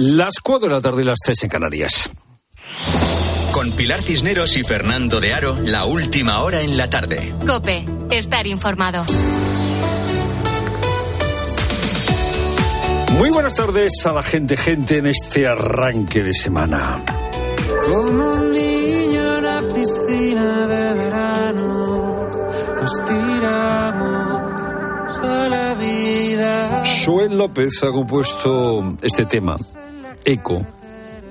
Las 4 de la tarde y las 3 en Canarias. Con Pilar Cisneros y Fernando de Aro, la última hora en la tarde. Cope, estar informado. Muy buenas tardes a la gente, gente, en este arranque de semana. Como un niño en la piscina de Joel López ha compuesto este tema, Eco,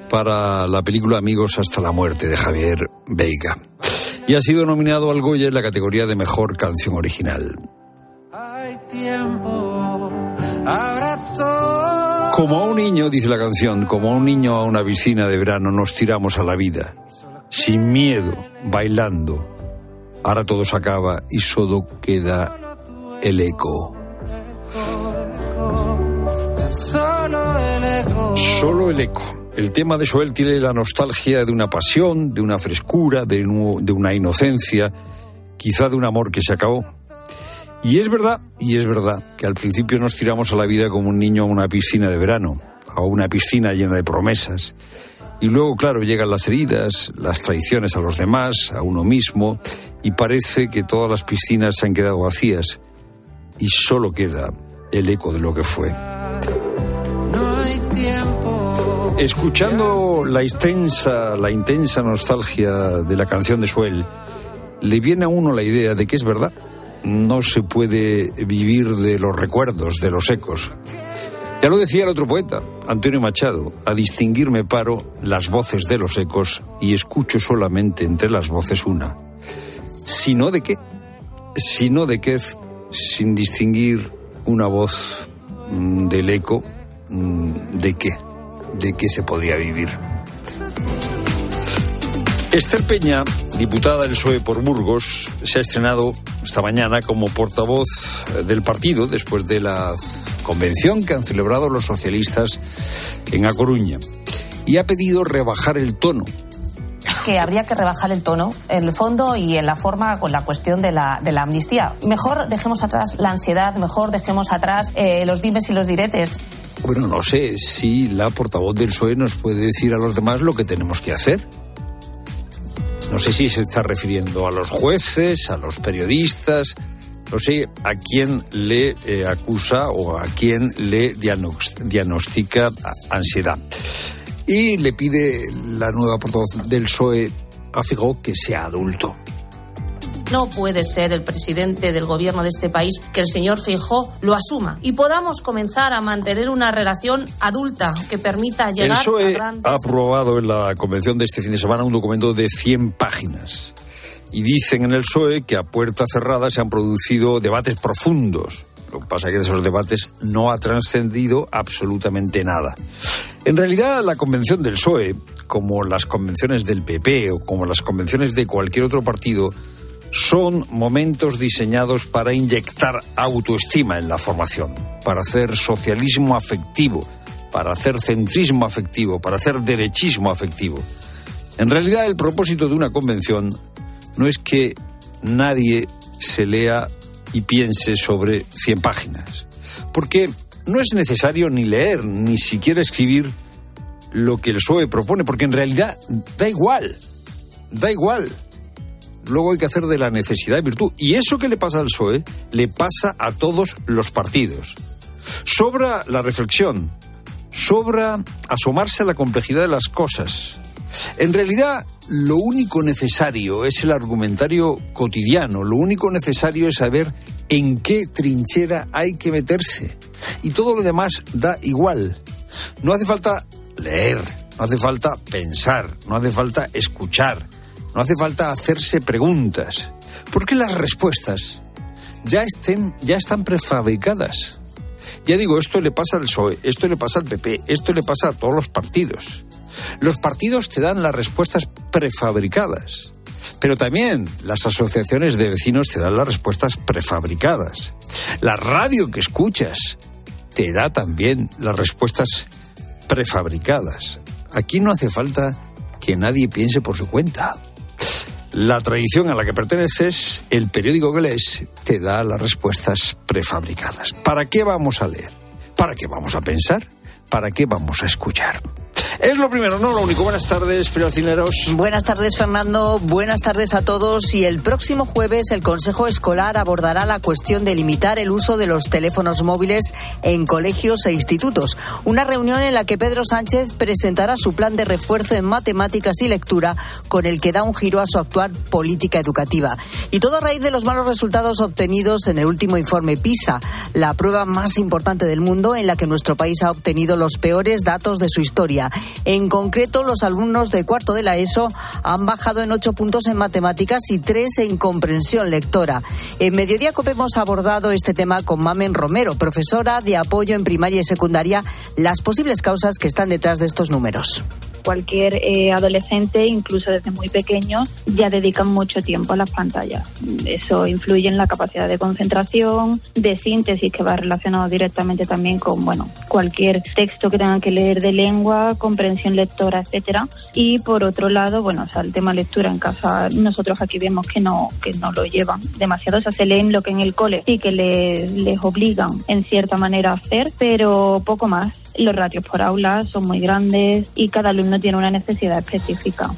para la película Amigos hasta la muerte de Javier Veiga. Y ha sido nominado al Goya en la categoría de Mejor Canción Original. Hay tiempo, todo. Como a un niño, dice la canción, como a un niño a una piscina de verano nos tiramos a la vida, sin miedo, bailando. Ahora todo se acaba y solo queda el eco. Solo el eco. El tema de Joel tiene la nostalgia de una pasión, de una frescura, de, de una inocencia, quizá de un amor que se acabó. Y es verdad, y es verdad, que al principio nos tiramos a la vida como un niño a una piscina de verano, a una piscina llena de promesas. Y luego, claro, llegan las heridas, las traiciones a los demás, a uno mismo, y parece que todas las piscinas se han quedado vacías y solo queda el eco de lo que fue. Escuchando la intensa, la intensa nostalgia de la canción de Suel, le viene a uno la idea de que es verdad. No se puede vivir de los recuerdos, de los ecos. Ya lo decía el otro poeta, Antonio Machado, a distinguir me paro las voces de los ecos y escucho solamente entre las voces una. Sino de qué, sino de qué, sin distinguir una voz mm, del eco, mm, de qué, de qué se podría vivir. Esther Peña, diputada del PSOE por Burgos, se ha estrenado esta mañana como portavoz del partido después de la convención que han celebrado los socialistas en A Coruña. Y ha pedido rebajar el tono que habría que rebajar el tono en el fondo y en la forma con la cuestión de la, de la amnistía. Mejor dejemos atrás la ansiedad, mejor dejemos atrás eh, los dimes y los diretes. Bueno, no sé si la portavoz del PSOE nos puede decir a los demás lo que tenemos que hacer. No sé si se está refiriendo a los jueces, a los periodistas, no sé a quién le eh, acusa o a quién le diagnos- diagnostica ansiedad. Y le pide la nueva portavoz del PSOE a Figó que sea adulto. No puede ser el presidente del gobierno de este país que el señor Feijóo lo asuma y podamos comenzar a mantener una relación adulta que permita El llegar a PSOE grandes... ha aprobado en la convención de este fin de semana un documento de 100 páginas. Y dicen en el PSOE que a puerta cerrada se han producido debates profundos. Lo que pasa es que de esos debates no ha trascendido absolutamente nada. En realidad, la convención del PSOE, como las convenciones del PP o como las convenciones de cualquier otro partido, son momentos diseñados para inyectar autoestima en la formación, para hacer socialismo afectivo, para hacer centrismo afectivo, para hacer derechismo afectivo. En realidad, el propósito de una convención no es que nadie se lea y piense sobre 100 páginas, porque no es necesario ni leer, ni siquiera escribir lo que el PSOE propone, porque en realidad da igual, da igual. Luego hay que hacer de la necesidad virtud. Y eso que le pasa al PSOE le pasa a todos los partidos. Sobra la reflexión, sobra asomarse a la complejidad de las cosas. En realidad, lo único necesario es el argumentario cotidiano, lo único necesario es saber en qué trinchera hay que meterse. Y todo lo demás da igual. No hace falta leer, no hace falta pensar, no hace falta escuchar, no hace falta hacerse preguntas, porque las respuestas ya, estén, ya están prefabricadas. Ya digo, esto le pasa al PSOE, esto le pasa al PP, esto le pasa a todos los partidos. Los partidos te dan las respuestas prefabricadas, pero también las asociaciones de vecinos te dan las respuestas prefabricadas. La radio que escuchas te da también las respuestas prefabricadas. Aquí no hace falta que nadie piense por su cuenta. La tradición a la que perteneces, el periódico que lees, te da las respuestas prefabricadas. ¿Para qué vamos a leer? ¿Para qué vamos a pensar? para qué vamos a escuchar. Es lo primero, no lo único. Buenas tardes, Cineros. Buenas tardes, Fernando. Buenas tardes a todos. Y el próximo jueves el Consejo Escolar abordará la cuestión de limitar el uso de los teléfonos móviles en colegios e institutos. Una reunión en la que Pedro Sánchez presentará su plan de refuerzo en matemáticas y lectura, con el que da un giro a su actual política educativa. Y todo a raíz de los malos resultados obtenidos en el último informe PISA, la prueba más importante del mundo en la que nuestro país ha obtenido los peores datos de su historia. En concreto, los alumnos de cuarto de la ESO han bajado en ocho puntos en matemáticas y tres en comprensión lectora. En Mediodía COPE hemos abordado este tema con Mamen Romero, profesora de apoyo en primaria y secundaria, las posibles causas que están detrás de estos números cualquier eh, adolescente, incluso desde muy pequeño, ya dedican mucho tiempo a las pantallas. Eso influye en la capacidad de concentración, de síntesis, que va relacionado directamente también con bueno cualquier texto que tengan que leer de lengua, comprensión lectora, etcétera. Y por otro lado, bueno, o sea, el tema lectura en casa, nosotros aquí vemos que no que no lo llevan demasiado, o sea, se leen lo que en el cole sí que les obligan en cierta manera a hacer, pero poco más. Los ratios por aula son muy grandes y cada alumno tiene una necesidad específica.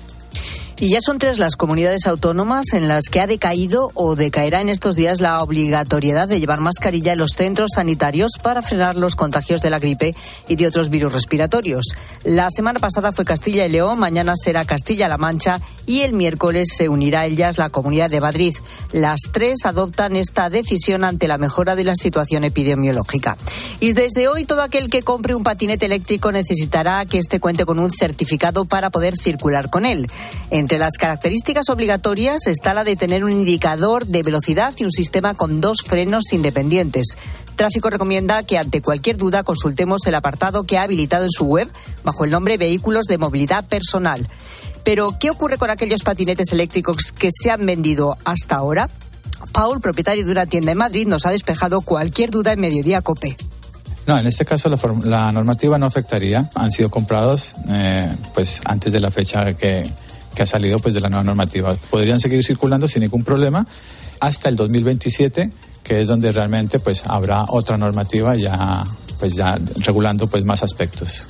Y ya son tres las comunidades autónomas en las que ha decaído o decaerá en estos días la obligatoriedad de llevar mascarilla en los centros sanitarios para frenar los contagios de la gripe y de otros virus respiratorios. La semana pasada fue Castilla y León, mañana será Castilla-La Mancha y el miércoles se unirá a ellas la Comunidad de Madrid. Las tres adoptan esta decisión ante la mejora de la situación epidemiológica. Y desde hoy todo aquel que compre un patinete eléctrico necesitará que este cuente con un certificado para poder circular con él. Entre las características obligatorias está la de tener un indicador de velocidad y un sistema con dos frenos independientes. Tráfico recomienda que ante cualquier duda consultemos el apartado que ha habilitado en su web bajo el nombre Vehículos de Movilidad Personal. Pero, ¿qué ocurre con aquellos patinetes eléctricos que se han vendido hasta ahora? Paul, propietario de una tienda en Madrid, nos ha despejado cualquier duda en Mediodía Cope. No, en este caso la, normativa no afectaría. Han sido comprados eh, pues antes de la fecha que, que ha salido pues de la nueva normativa. Podrían seguir circulando sin ningún problema hasta el 2027, que es donde realmente pues habrá otra normativa ya pues ya regulando pues más aspectos.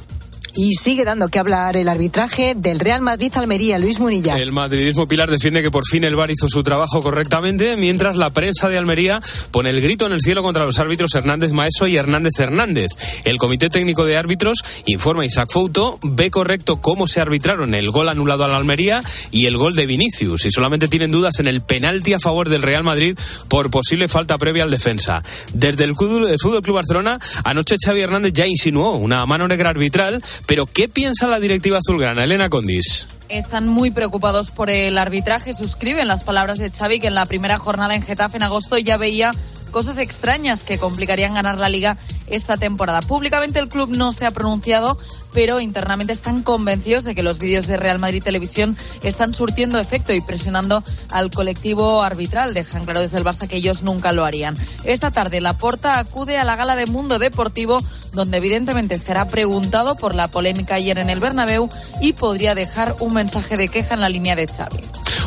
Y sigue dando que hablar el arbitraje del Real Madrid-Almería, Luis Munilla. El madridismo Pilar defiende que por fin el VAR hizo su trabajo correctamente, mientras la prensa de Almería pone el grito en el cielo contra los árbitros Hernández Maeso y Hernández Hernández. El Comité Técnico de Árbitros informa Isaac Fouto, ve correcto cómo se arbitraron el gol anulado a la Almería y el gol de Vinicius, y solamente tienen dudas en el penalti a favor del Real Madrid por posible falta previa al defensa. Desde el Fútbol Club Barcelona, anoche Xavi Hernández ya insinuó una mano negra arbitral pero ¿qué piensa la directiva azulgrana, Elena Condis? Están muy preocupados por el arbitraje. Suscriben las palabras de Xavi que en la primera jornada en Getafe en agosto ya veía cosas extrañas que complicarían ganar la liga esta temporada. Públicamente el club no se ha pronunciado, pero internamente están convencidos de que los vídeos de Real Madrid Televisión están surtiendo efecto y presionando al colectivo arbitral. Dejan claro desde el Barça que ellos nunca lo harían. Esta tarde la Porta acude a la gala de Mundo Deportivo, donde evidentemente será preguntado por la polémica ayer en el Bernabéu y podría dejar un mensaje de queja en la línea de Xavi.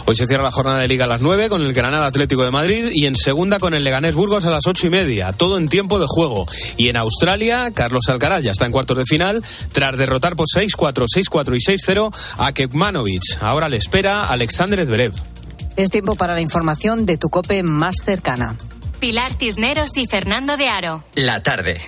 Hoy se cierra la jornada de Liga a las 9 con el Granada Atlético de Madrid y en segunda con el Leganés Burgos a las ocho y media. Todo en tiempo de juego. Y en Australia, Carlos Alcaraz ya está en cuartos de final tras derrotar por 6-4, 6-4 y 6-0 a Kekmanovic. Ahora le espera Alexander Zverev. Es tiempo para la información de tu cope más cercana. Pilar Cisneros y Fernando de Aro. La tarde.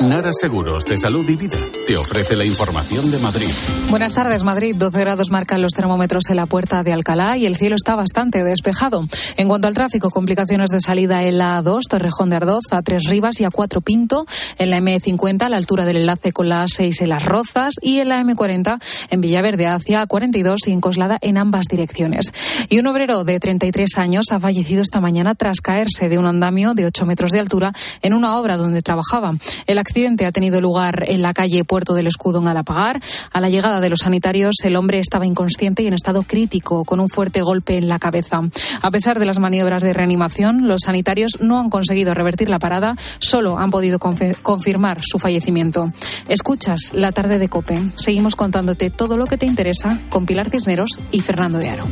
Nara Seguros de Salud y Vida te ofrece la información de Madrid. Buenas tardes, Madrid. 12 grados marcan los termómetros en la puerta de Alcalá y el cielo está bastante despejado. En cuanto al tráfico, complicaciones de salida en la A2, Torrejón de Ardoz, a Tres Rivas y a Cuatro Pinto, en la M50 a la altura del enlace con la A6 en Las Rozas y en la M40 en Villaverde hacia 42 y en Coslada en ambas direcciones. Y un obrero de 33 años ha fallecido esta mañana tras caerse de un andamio de 8 metros de altura en una obra donde trabajaba. El accidente ha tenido lugar en la calle Puerto del Escudo en Alapagar. A la llegada de los sanitarios, el hombre estaba inconsciente y en estado crítico, con un fuerte golpe en la cabeza. A pesar de las maniobras de reanimación, los sanitarios no han conseguido revertir la parada, solo han podido confirmar su fallecimiento. Escuchas la tarde de Cope. Seguimos contándote todo lo que te interesa con Pilar Cisneros y Fernando de Aro.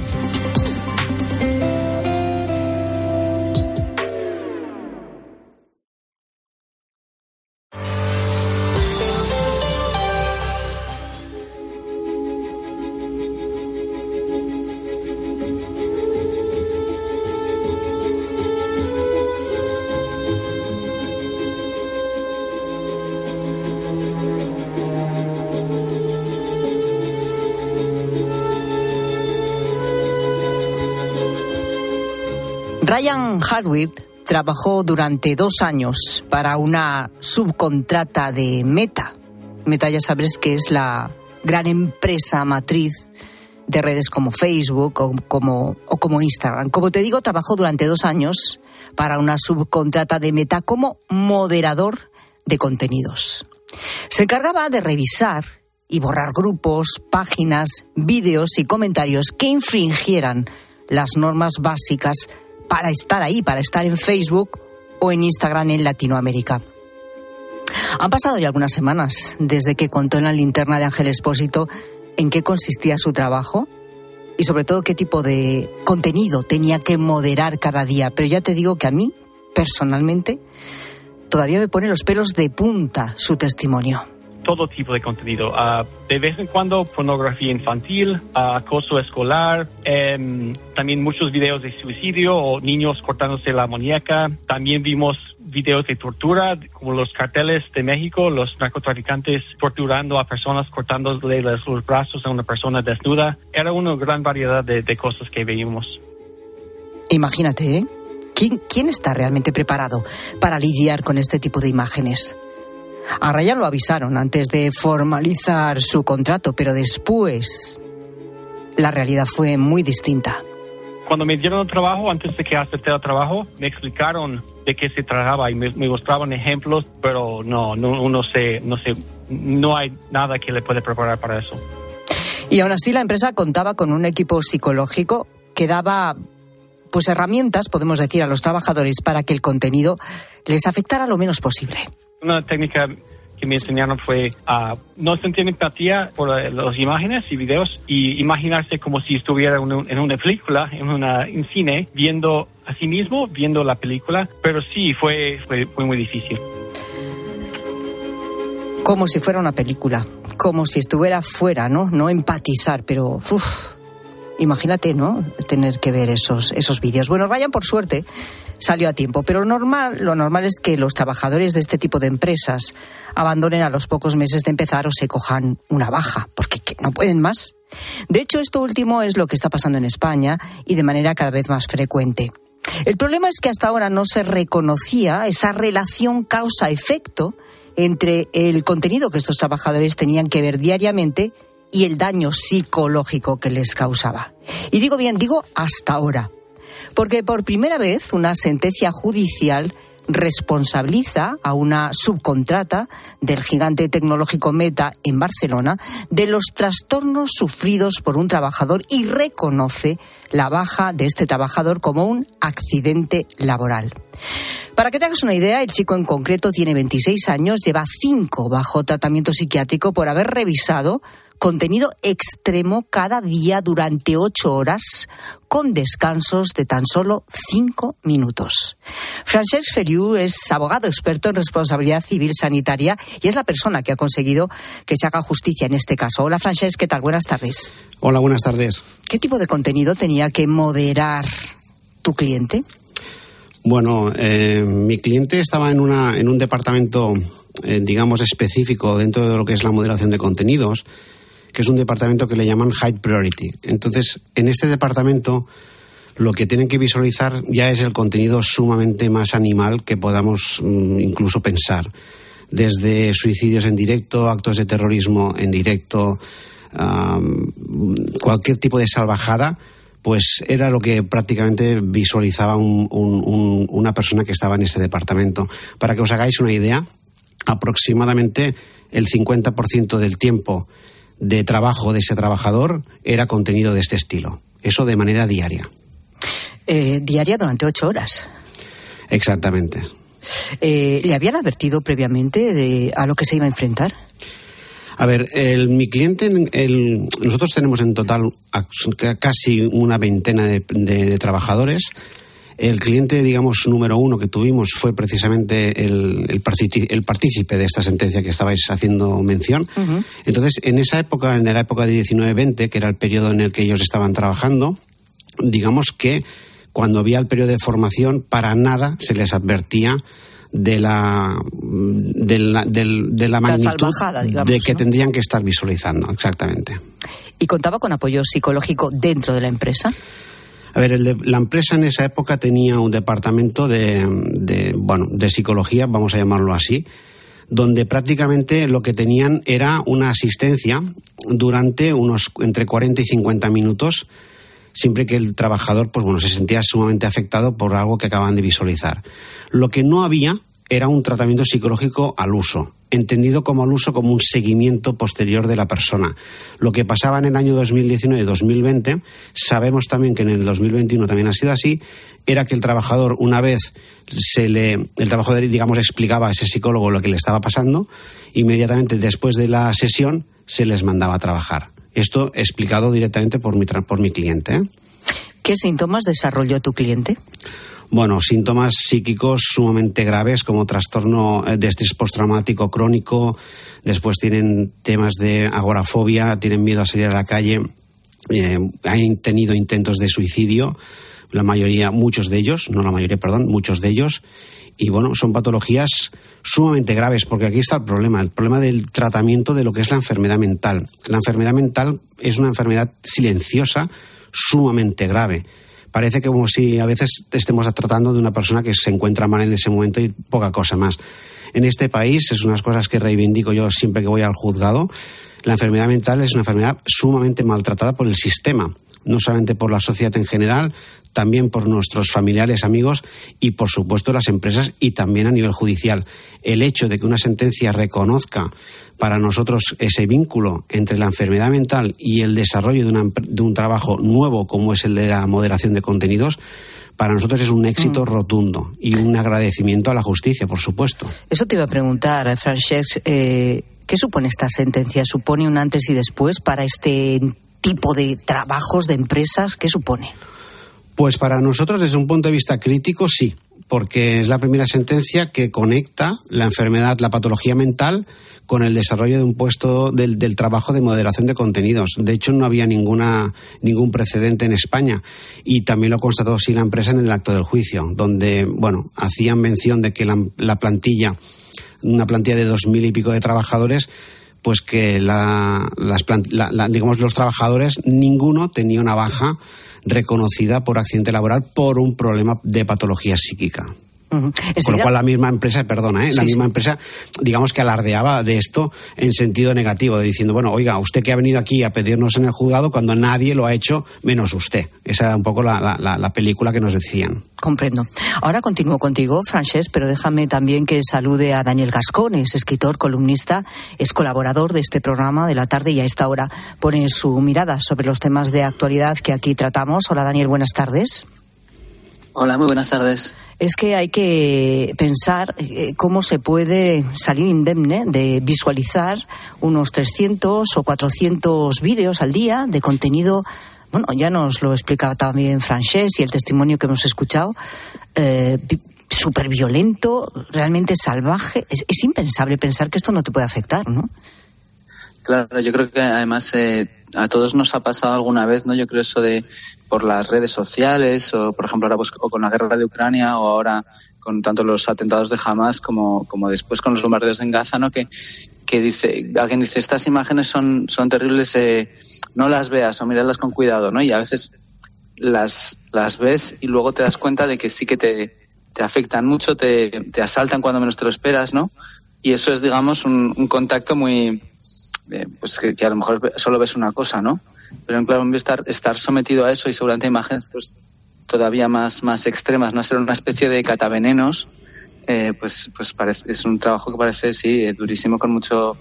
Ryan Hardwick trabajó durante dos años para una subcontrata de Meta. Meta ya sabes que es la gran empresa matriz de redes como Facebook o como, o como Instagram. Como te digo, trabajó durante dos años para una subcontrata de Meta como moderador de contenidos. Se encargaba de revisar y borrar grupos, páginas, vídeos y comentarios que infringieran las normas básicas para estar ahí, para estar en Facebook o en Instagram en Latinoamérica. Han pasado ya algunas semanas desde que contó en la linterna de Ángel Espósito en qué consistía su trabajo y sobre todo qué tipo de contenido tenía que moderar cada día. Pero ya te digo que a mí, personalmente, todavía me pone los pelos de punta su testimonio todo tipo de contenido. Uh, de vez en cuando pornografía infantil, uh, acoso escolar, um, también muchos videos de suicidio o niños cortándose la muñeca. También vimos videos de tortura, como los carteles de México, los narcotraficantes torturando a personas, cortándole los brazos a una persona desnuda. Era una gran variedad de, de cosas que veíamos. Imagínate, ¿eh? ¿Quién, ¿Quién está realmente preparado para lidiar con este tipo de imágenes? A Ryan lo avisaron antes de formalizar su contrato, pero después la realidad fue muy distinta. Cuando me dieron el trabajo, antes de que acepté el trabajo, me explicaron de qué se trataba y me, mostraban ejemplos, pero no, no, no sé, no sé, no hay nada que le puede preparar para eso. Y aún así la empresa contaba con un equipo psicológico que daba pues herramientas, podemos decir, a los trabajadores para que el contenido les afectara lo menos posible. Una técnica que me enseñaron fue a no sentir empatía por eh, las imágenes y videos y imaginarse como si estuviera en una película, en un cine, viendo a sí mismo, viendo la película, pero sí fue, fue, muy difícil. Como si fuera una película, como si estuviera fuera, ¿no? No empatizar, pero imagínate, ¿no? Tener que ver esos, esos vídeos. Bueno, vayan por suerte salió a tiempo. Pero normal, lo normal es que los trabajadores de este tipo de empresas abandonen a los pocos meses de empezar o se cojan una baja, porque no pueden más. De hecho, esto último es lo que está pasando en España y de manera cada vez más frecuente. El problema es que hasta ahora no se reconocía esa relación causa-efecto entre el contenido que estos trabajadores tenían que ver diariamente y el daño psicológico que les causaba. Y digo bien, digo hasta ahora, porque por primera vez una sentencia judicial responsabiliza a una subcontrata del gigante tecnológico Meta en Barcelona de los trastornos sufridos por un trabajador y reconoce la baja de este trabajador como un accidente laboral. Para que te hagas una idea, el chico en concreto tiene 26 años, lleva 5 bajo tratamiento psiquiátrico por haber revisado contenido extremo cada día durante ocho horas, con descansos de tan solo cinco minutos. Francesc Feriu es abogado experto en responsabilidad civil sanitaria y es la persona que ha conseguido que se haga justicia en este caso. Hola Francesc, ¿qué tal? Buenas tardes. Hola, buenas tardes. ¿Qué tipo de contenido tenía que moderar tu cliente? Bueno, eh, mi cliente estaba en, una, en un departamento, eh, digamos, específico dentro de lo que es la moderación de contenidos que es un departamento que le llaman High Priority. Entonces, en este departamento lo que tienen que visualizar ya es el contenido sumamente más animal que podamos mm, incluso pensar. Desde suicidios en directo, actos de terrorismo en directo, cualquier tipo de salvajada, pues era lo que prácticamente visualizaba una persona que estaba en ese departamento. Para que os hagáis una idea, aproximadamente el 50% del tiempo de trabajo de ese trabajador era contenido de este estilo. Eso de manera diaria. Eh, diaria durante ocho horas. Exactamente. Eh, ¿Le habían advertido previamente de a lo que se iba a enfrentar? A ver, el, mi cliente, el, nosotros tenemos en total casi una veintena de trabajadores el cliente, digamos, número uno que tuvimos fue precisamente el, el, partícipe de esta sentencia que estabais haciendo mención. Entonces, en esa época, en la época de 19-20, que era el periodo en el que ellos estaban trabajando, digamos que cuando había el periodo de formación, para nada se les advertía de la de la, de, la magnitud de que tendrían que estar visualizando exactamente. Y contaba con apoyo psicológico dentro de la empresa A ver, el de, la empresa en esa época tenía un departamento de, de, bueno, de psicología, vamos a llamarlo así, donde prácticamente lo que tenían era una asistencia durante unos entre 40 y 50 minutos, siempre que el trabajador pues bueno, se sentía sumamente afectado por algo que acaban de visualizar. Lo que no había era un tratamiento psicológico al uso entendido como al uso como un seguimiento posterior de la persona. Lo que pasaba en el año 2019 y 2020, sabemos también que en el 2021 también ha sido así, era que el trabajador, una vez se le, el trabajador, digamos, explicaba a ese psicólogo lo que le estaba pasando, inmediatamente después de la sesión se les mandaba a trabajar. Esto explicado directamente por mi, por mi cliente. ¿eh? ¿Qué síntomas desarrolló tu cliente? Bueno, síntomas psíquicos sumamente graves como trastorno eh, de estrés postraumático crónico, después tienen temas de agorafobia, tienen miedo a salir a la calle, eh, han tenido intentos de suicidio, la mayoría, muchos de ellos, no la mayoría, perdón, muchos de ellos, y bueno, son patologías sumamente graves, porque aquí está el problema, el problema del tratamiento de lo que es la enfermedad mental. La enfermedad mental es una enfermedad silenciosa, sumamente grave parece que como si a veces estemos tratando de una persona que se encuentra mal en ese momento y poca cosa más. En este país, es unas cosas que reivindico yo siempre que voy al juzgado, la enfermedad mental es una enfermedad sumamente maltratada por el sistema, no solamente por la sociedad en general, también por nuestros familiares, amigos y, por supuesto, las empresas y también a nivel judicial. El hecho de que una sentencia reconozca para nosotros ese vínculo entre la enfermedad mental y el desarrollo de, un trabajo nuevo como es el de la moderación de contenidos, para nosotros es un éxito mm. rotundo y un agradecimiento a la justicia, por supuesto. Eso te iba a preguntar, Francesc. Eh, ¿Qué supone esta sentencia? ¿Supone un antes y después para este tipo de trabajos, de empresas? ¿Qué supone? Pues para nosotros, desde un punto de vista crítico, sí, porque es la primera sentencia que conecta la enfermedad, la patología mental, con el desarrollo de un puesto del, trabajo de moderación de contenidos. De hecho, no había ninguna, ningún precedente en España y también lo constató así la empresa en el acto del juicio, donde, bueno, hacían mención de que la, plantilla, una plantilla de dos mil y pico de trabajadores, pues que las, digamos, los trabajadores, ninguno tenía una baja reconocida por accidente laboral por un problema de patología psíquica. Con lo cual la misma empresa, perdona, ¿eh? la misma empresa, digamos que alardeaba de esto en sentido negativo, diciendo, bueno, oiga, usted que ha venido aquí a pedirnos en el juzgado cuando nadie lo ha hecho menos usted. Esa era un poco la, la, película que nos decían. Comprendo. Ahora continúo contigo, Frances, pero déjame también que salude a Daniel Gascón, es escritor, columnista, es colaborador de este programa de la tarde y a esta hora pone su mirada sobre los temas de actualidad que aquí tratamos. Hola Daniel, buenas tardes. Hola, muy buenas tardes. Es que hay que pensar eh, cómo se puede salir indemne de visualizar unos 300 o 400 vídeos al día de contenido. Bueno, ya nos lo explicaba también Frances y el testimonio que hemos escuchado. Eh, súper violento, realmente salvaje. Es, es, impensable pensar que esto no te puede afectar, ¿no? Claro, yo creo que además eh, a todos nos ha pasado alguna vez, ¿no? Yo creo eso de por las redes sociales o, por ejemplo, ahora pues, o con la guerra de Ucrania o ahora con tanto los atentados de Hamas como, como después con los bombardeos en Gaza, ¿no? Que, que dice, alguien dice, estas imágenes son, son terribles, eh, no las veas o míralas con cuidado, ¿no? Y a veces las, las ves y luego te das cuenta de que sí que te, te afectan mucho, te, te asaltan cuando menos te lo esperas, ¿no? Y eso es, digamos, un, un contacto muy, eh, pues que, a lo mejor solo ves una cosa, ¿no? Pero en claro, estar, estar sometido a eso y seguramente imágenes pues todavía más, más extremas, no ser una especie de catavenenos, eh, pues, pues parece, es un trabajo que parece, sí, eh, durísimo con mucho,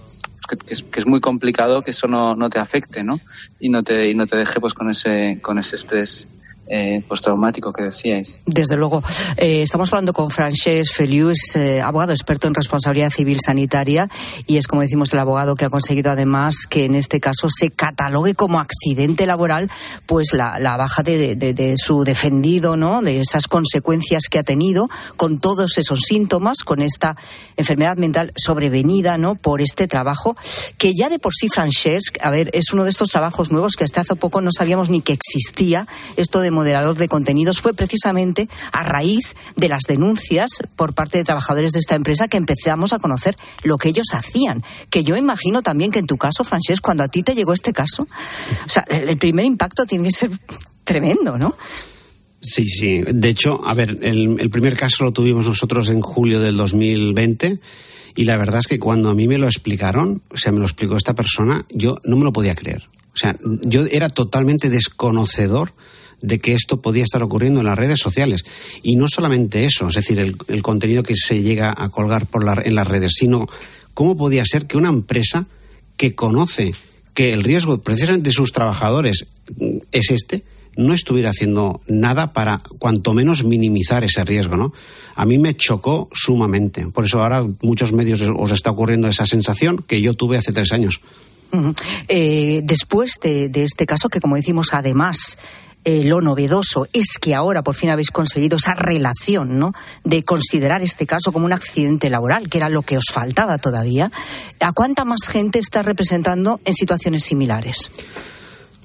que, es, que, es, muy complicado que eso no, no te afecte, ¿no? Y no te, y no te deje pues con ese, con ese estrés eh, postraumático que decíais. Desde luego. Eh, estamos hablando con Frances Feliu, es eh, abogado experto en responsabilidad civil sanitaria y es, como decimos, el abogado que ha conseguido además que en este caso se catalogue como accidente laboral pues la, baja de, su defendido, ¿no? De esas consecuencias que ha tenido con todos esos síntomas, con esta enfermedad mental sobrevenida, ¿no? Por este trabajo que ya de por sí Frances, a ver, es uno de estos trabajos nuevos que hasta hace poco no sabíamos ni que existía, esto de moderador de contenidos fue precisamente a raíz de las denuncias por parte de trabajadores de esta empresa que empezamos a conocer lo que ellos hacían. Que yo imagino también que en tu caso, Francés, cuando a ti te llegó este caso, o sea, el primer impacto tiene que ser tremendo, ¿no? Sí, sí. De hecho, a ver, el, el, primer caso lo tuvimos nosotros en julio del 2020 y la verdad es que cuando a mí me lo explicaron, o sea, me lo explicó esta persona, yo no me lo podía creer. O sea, yo era totalmente desconocedor de que esto podía estar ocurriendo en las redes sociales. Y no solamente eso, es decir, el, el contenido que se llega a colgar por la, en las redes, sino cómo podía ser que una empresa que conoce que el riesgo precisamente de sus trabajadores es este, no estuviera haciendo nada para cuanto menos minimizar ese riesgo, ¿no? A mí me chocó sumamente. Por eso ahora muchos medios os está ocurriendo esa sensación que yo tuve hace tres años. Eh, después de, de, este caso, que como decimos, además eh, lo novedoso es que ahora por fin habéis conseguido esa relación, ¿no? De considerar este caso como un accidente laboral, que era lo que os faltaba todavía. ¿A cuánta más gente está representando en situaciones similares?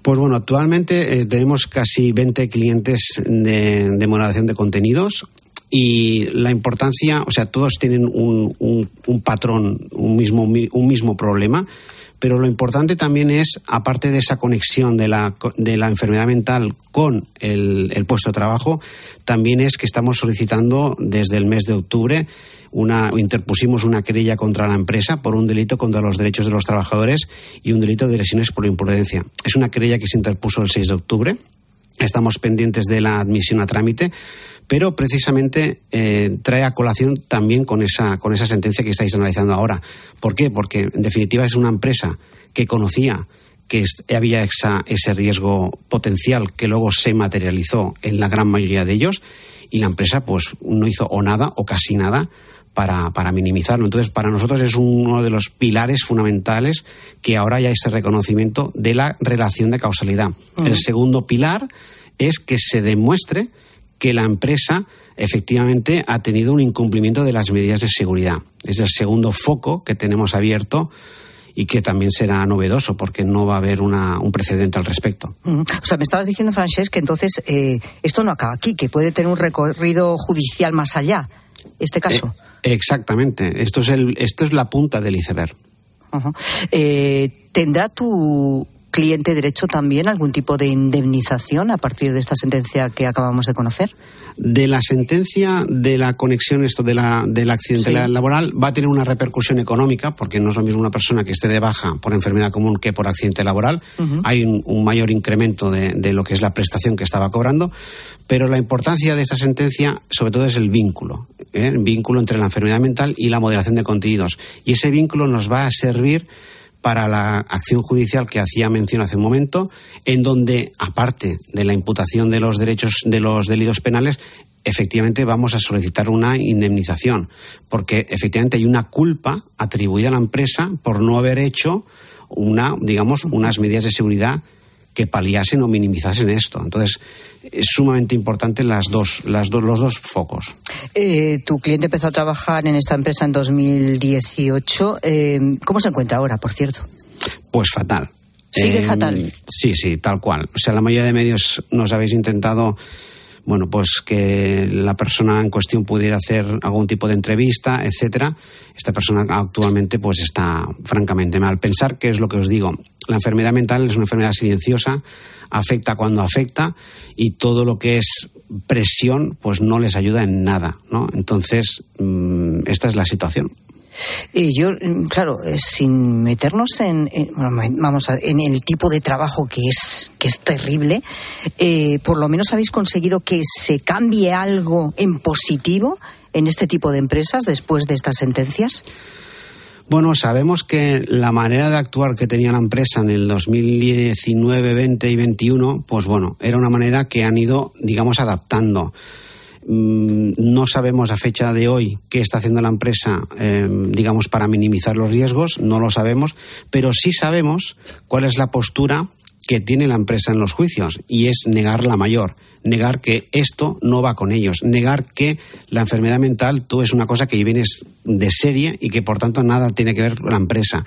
Pues bueno, actualmente eh, tenemos casi 20 clientes de, de moderación de contenidos y la importancia, o sea, todos tienen un, patrón, un mismo, un mismo problema, pero lo importante también es, aparte de esa conexión de la, de la enfermedad mental con el, puesto de trabajo, también es que estamos solicitando desde el mes de octubre una, interpusimos una querella contra la empresa por un delito contra los derechos de los trabajadores y un delito de lesiones por imprudencia. Es una querella que se interpuso el 6 de octubre. Estamos pendientes de la admisión a trámite pero precisamente eh, trae a colación también con esa, con esa sentencia que estáis analizando ahora. ¿Por qué? Porque en definitiva es una empresa que conocía que había esa, ese riesgo potencial que luego se materializó en la gran mayoría de ellos y la empresa pues no hizo o nada o casi nada para, para minimizarlo. Entonces, para nosotros es uno de los pilares fundamentales que ahora ya ese reconocimiento de la relación de causalidad. El segundo pilar es que se demuestre que la empresa efectivamente ha tenido un incumplimiento de las medidas de seguridad. Es el segundo foco que tenemos abierto y que también será novedoso porque no va a haber una, un precedente al respecto. Mm. O sea, me estabas diciendo, Francesc, que entonces eh, esto no acaba aquí, que puede tener un recorrido judicial más allá, este caso. Eh, exactamente. Esto es, el, esto es la punta del iceberg. Eh, ¿Tendrá tu cliente derecho también a algún tipo de indemnización a partir de esta sentencia que acabamos de conocer? De la sentencia de la conexión esto de la del accidente sí. laboral va a tener una repercusión económica porque no es lo mismo una persona que esté de baja por enfermedad común que por accidente laboral. Uh -huh. Hay un, un, mayor incremento de, de lo que es la prestación que estaba cobrando, pero la importancia de esta sentencia sobre todo es el vínculo, ¿eh? el vínculo entre la enfermedad mental y la moderación de contenidos. Y ese vínculo nos va a servir para la acción judicial que hacía mención hace un momento, en donde, aparte de la imputación de los derechos de los delitos penales, efectivamente vamos a solicitar una indemnización, porque efectivamente hay una culpa atribuida a la empresa por no haber hecho una, digamos, unas medidas de seguridad que paliasen o minimizasen esto. Entonces, es sumamente importante las dos, las do, los dos focos. Eh, tu cliente empezó a trabajar en esta empresa en 2018. Eh, ¿Cómo se encuentra ahora, por cierto? Pues fatal. ¿Sigue eh, fatal? Sí, sí, tal cual. O sea, la mayoría de medios nos habéis intentado bueno, pues que la persona en cuestión pudiera hacer algún tipo de entrevista, etcétera. Esta persona actualmente pues está francamente mal. Pensar que es lo que os digo, la enfermedad mental es una enfermedad silenciosa, afecta cuando afecta y todo lo que es presión pues no les ayuda en nada, ¿no? Entonces, mmm, esta es la situación. Eh, yo, claro, sin meternos en, en, vamos a, en el tipo de trabajo que es que es terrible, eh, por lo menos habéis conseguido que se cambie algo en positivo en este tipo de empresas después de estas sentencias. Bueno, sabemos que la manera de actuar que tenía la empresa en el 2019, 20 y 21, pues bueno, era una manera que han ido, digamos, adaptando. No sabemos a fecha de hoy qué está haciendo la empresa, eh, digamos, para minimizar los riesgos, no lo sabemos, pero sí sabemos cuál es la postura que tiene la empresa en los juicios y es negar la mayor, negar que esto no va con ellos, negar que la enfermedad mental tú es una cosa que vienes de serie y que por tanto nada tiene que ver con la empresa.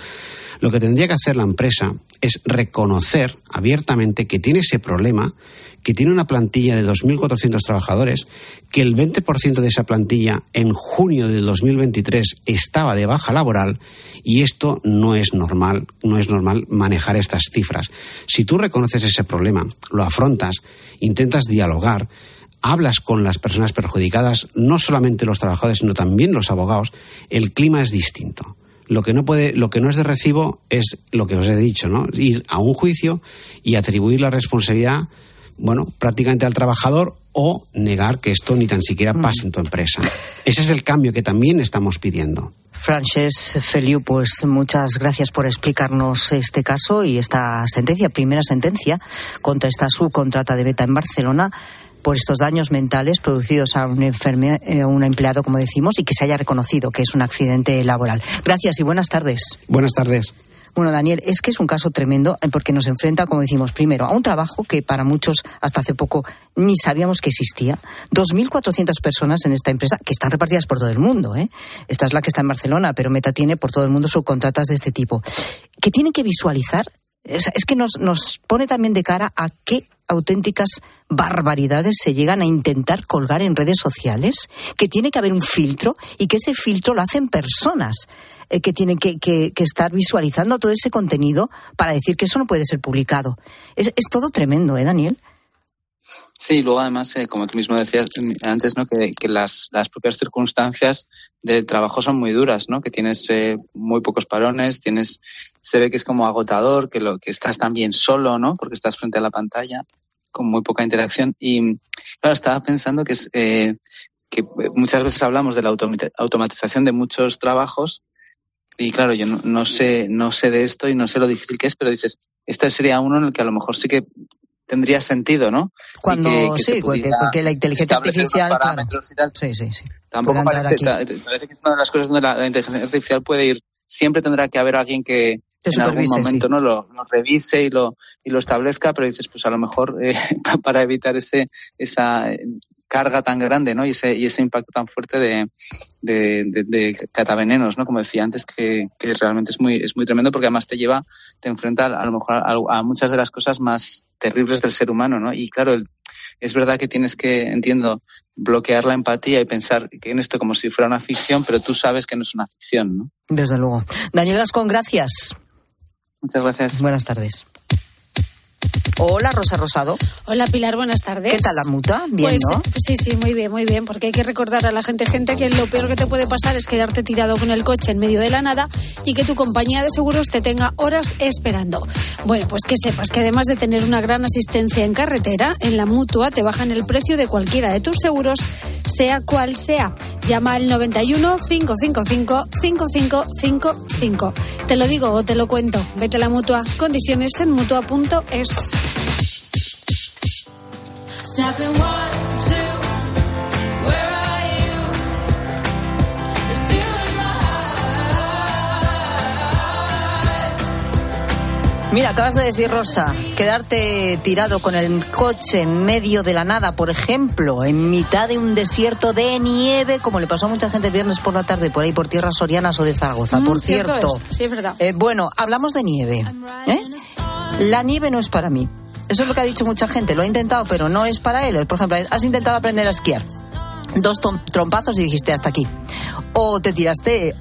Lo que tendría que hacer la empresa es reconocer abiertamente que tiene ese problema que tiene una plantilla de 2.400 trabajadores, que el 20% de esa plantilla en junio del 2023 estaba de baja laboral y esto no es normal, no es normal manejar estas cifras. Si tú reconoces ese problema, lo afrontas, intentas dialogar, hablas con las personas perjudicadas, no solamente los trabajadores, sino también los abogados, el clima es distinto. Lo que no puede, lo que no es de recibo es lo que os he dicho, ¿no? Ir a un juicio y atribuir la responsabilidad, bueno, prácticamente al trabajador o negar que esto ni tan siquiera pase en tu empresa. Ese es el cambio que también estamos pidiendo. Frances Feliu, pues muchas gracias por explicarnos este caso y esta sentencia, primera sentencia contra esta subcontrata de Beta en Barcelona por estos daños mentales producidos a un, enferme, eh, un empleado, como decimos, y que se haya reconocido que es un accidente laboral. Gracias y buenas tardes. Buenas tardes. Bueno, Daniel, es que es un caso tremendo eh, porque nos enfrenta, como decimos, primero a un trabajo que para muchos hasta hace poco ni sabíamos que existía. 2.400 personas en esta empresa que están repartidas por todo el mundo. ¿eh? Esta es la que está en Barcelona, pero Meta tiene por todo el mundo subcontratas de este tipo. Que tienen que visualizar es que nos, nos pone también de cara a qué auténticas barbaridades se llegan a intentar colgar en redes sociales, que tiene que haber un filtro y que ese filtro lo hacen personas eh, que tienen que, que, estar visualizando todo ese contenido para decir que eso no puede ser publicado. Es, todo tremendo, ¿eh, Daniel? Sí, luego además, eh, como tú mismo decías antes, ¿no? que, que las, las, propias circunstancias de trabajo son muy duras, ¿no? que tienes eh, muy pocos parones, tienes, se ve que es como agotador, que, lo, que estás también solo, ¿no? porque estás frente a la pantalla con muy poca interacción. Y claro, estaba pensando que, es, eh, que muchas veces hablamos de la automatización de muchos trabajos y claro, yo no, no, sé, no sé de esto y no sé lo difícil que es, pero dices, este sería uno en el que a lo mejor sí que tendría sentido, ¿no? Cuando sí, que, la inteligencia artificial, claro. Sí, sí, sí. Tampoco parece, parece que es una de las cosas donde la, inteligencia artificial puede ir. Siempre tendrá que haber alguien que en algún momento no lo, revise y lo y lo establezca, pero dices, pues a lo mejor eh, para evitar ese esa carga tan grande, ¿no? Y ese, y ese impacto tan fuerte de, de, de, catavenenos, ¿no? Como decía antes, que, que, realmente es muy, es muy tremendo porque además te lleva, te enfrenta a, lo mejor a, muchas de las cosas más terribles del ser humano, ¿no? Y claro, es verdad que tienes que, entiendo, bloquear la empatía y pensar que en esto como si fuera una ficción, pero tú sabes que no es una ficción, ¿no? Desde luego. Daniel Gascón, gracias. Muchas gracias. Buenas tardes. Hola, Rosa Rosado. Hola, Pilar, buenas tardes. ¿Qué tal la muta? Bien, pues, ¿no? Sí, sí, muy bien, muy bien, porque hay que recordar a la gente, gente, que lo peor que te puede pasar es quedarte tirado con el coche en medio de la nada y que tu compañía de seguros te tenga horas esperando. Bueno, pues que sepas que además de tener una gran asistencia en carretera, en la mutua te bajan el precio de cualquiera de tus seguros, sea cual sea. Llama al 91 555 5555. Te lo digo o te lo cuento. Vete a la mutua. Condiciones en mutua.es. Mira, acabas de decir, Rosa, quedarte tirado con el coche en medio de la nada, por ejemplo, en mitad de un desierto de nieve, como le pasó a mucha gente el viernes por la tarde, por ahí, por tierras sorianas o de Zaragoza, mm, por cierto. Sí, es verdad. Eh, bueno, hablamos de nieve. ¿eh? La nieve no es para mí. Eso es lo que ha dicho mucha gente. Lo ha intentado, pero no es para él. Por ejemplo, has intentado aprender a esquiar. Dos trompazos y dijiste hasta aquí. O te tiraste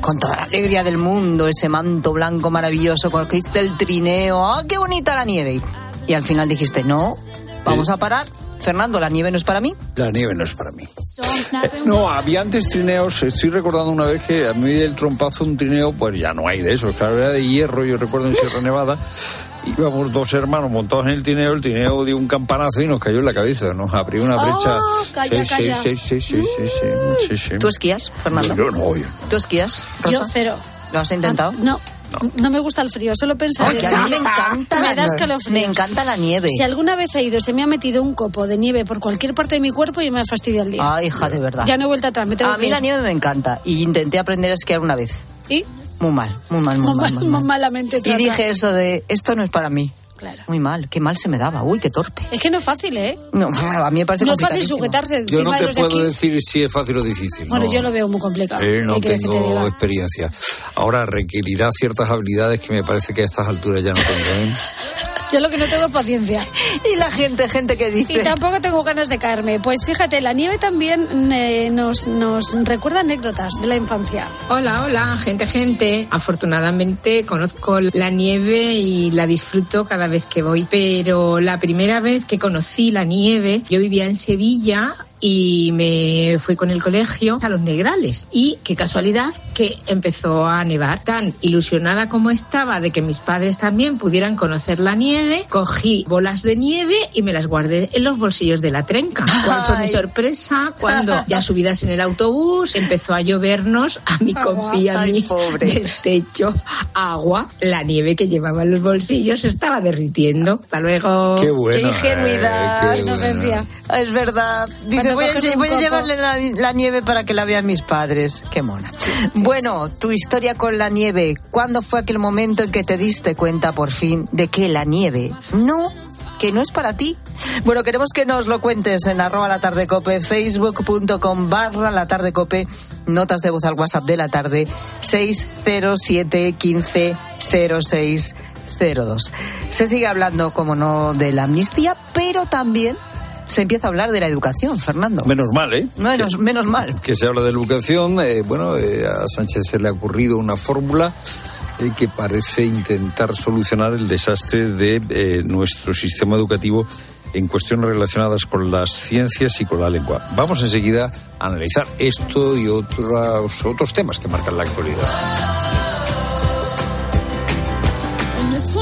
con toda la alegría del mundo, ese manto blanco maravilloso, con el trineo. ¡Ah, qué bonita la nieve! Y al final dijiste, no, vamos a parar. Fernando, ¿la nieve no es para mí? La nieve no es para mí. No, había antes trineos. Estoy recordando una vez que a mí del trompazo un trineo, pues ya no hay de eso. Claro, era de hierro, yo recuerdo en Sierra Nevada íbamos dos hermanos montados en el tineo, el tineo dio un campanazo y nos cayó en la cabeza, nos abrió una brecha. Oh, calla, sí, calla. Sí, sí, sí, sí, sí, sí, ¿Tú esquías, Fernando? Yo no, yo. ¿Tú esquías, Rosa? Yo cero. ¿Lo has intentado? Ah, no. No. me gusta el frío, solo pensar. Oye, a mí me encanta. me da Me encanta la nieve. Si alguna vez he ido y se me ha metido un copo de nieve por cualquier parte de mi cuerpo y me ha fastidiado el día. Ah, hija, de verdad. Ya no he vuelto atrás, me tengo A mí la nieve me encanta y intenté aprender a esquiar una vez. ¿Y? Muy mal, muy mal, muy, mal, muy mal. malamente. Y dije eso de, esto no es para mí. Claro. Muy mal, qué mal se me daba. Uy, qué torpe. Es que no es fácil, ¿eh? No, a mí me parece No es fácil sujetarse Yo no te de los puedo esquís. decir si es fácil o difícil. Bueno, no. yo lo veo muy complicado. Eh, no ¿Qué quieres que te tengo diga? experiencia. Ahora requerirá ciertas habilidades que me parece que a estas alturas ya no tengo. ¿eh? Yo lo que no tengo es paciencia. Y la gente, gente que dice. Y tampoco tengo ganas de caerme. Pues fíjate, la nieve también eh, nos, nos recuerda anécdotas de la infancia. Hola, hola, gente, gente. Afortunadamente conozco la nieve y la disfruto cada vez que voy, pero la primera vez que conocí la nieve, yo vivía en Sevilla y me fui con el colegio a los Negrales. Y qué casualidad que empezó a nevar. Tan ilusionada como estaba de que mis padres también pudieran conocer la nieve, cogí bolas de nieve y me las guardé en los bolsillos de la trenca. ¿Cuál fue mi sorpresa? Cuando ya subidas en el autobús empezó a llovernos a mi confía a mí del techo agua. La nieve que llevaba en los bolsillos estaba derritiendo. Hasta luego. Qué bueno. Qué ingenuidad, eh, qué inocencia. Es verdad. Dice, voy a, voy llevarle la, la nieve para que la vean mis padres. Qué mona. bueno, tu historia con la nieve. ¿Cuándo fue aquel momento en que te diste cuenta por fin de que la nieve no que no es para ti. Bueno, queremos que nos lo cuentes en arroba la tarde cope, facebook.com barra la tarde cope, notas de voz al WhatsApp de la tarde, 607 15 0602. Se sigue hablando, como no, de la amnistía, pero también se empieza a hablar de la educación, Fernando. Menos mal, ¿eh? Menos, menos mal. que se habla de educación, eh, bueno, eh, a Sánchez se le ha ocurrido una fórmula eh, que parece intentar solucionar el desastre de eh, nuestro sistema educativo en cuestiones relacionadas con las ciencias y con la lengua. Vamos enseguida a analizar esto y otros, otros temas que marcan la actualidad.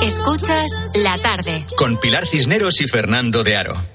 Escuchas la tarde. Con Pilar Cisneros y Fernando de Aro.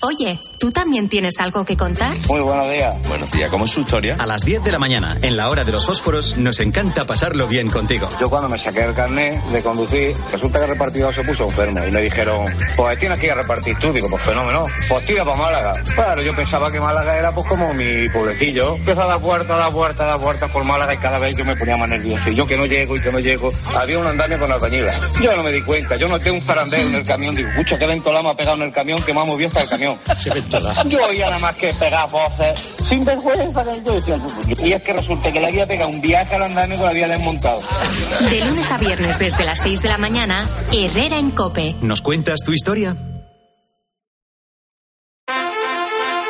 Oye, ¿tú también tienes algo que contar? Muy buenos días. Buenos días, ¿cómo es su historia? A las 10 de la mañana, en la hora de los fósforos, nos encanta pasarlo bien contigo. Yo cuando me saqué el carnet de conducir, resulta que el repartidor se puso enfermo y me dijeron, pues tienes que ir a repartir tú. Digo, pues fenómeno. Pues tira para Málaga. Claro, yo pensaba que Málaga era pues como mi pueblecillo. Empezó a dar puerta, a dar puerta, a dar puerta por Málaga y cada vez yo me ponía más nervioso. Y yo que no llego y que no llego. Había un andamio con albañila. Yo no me di cuenta. Yo noté un zarandeo en el camión. Digo, pucha, qué lento la me ha pegado en el camión que me ha movido hasta el camión. Yo oía nada más que pegar voces sin vergüenza Y es que resulta que le había pegado un viaje al andamio que lo había desmontado. De lunes a viernes desde las 6 de la mañana, Herrera en Cope. ¿Nos cuentas tu historia?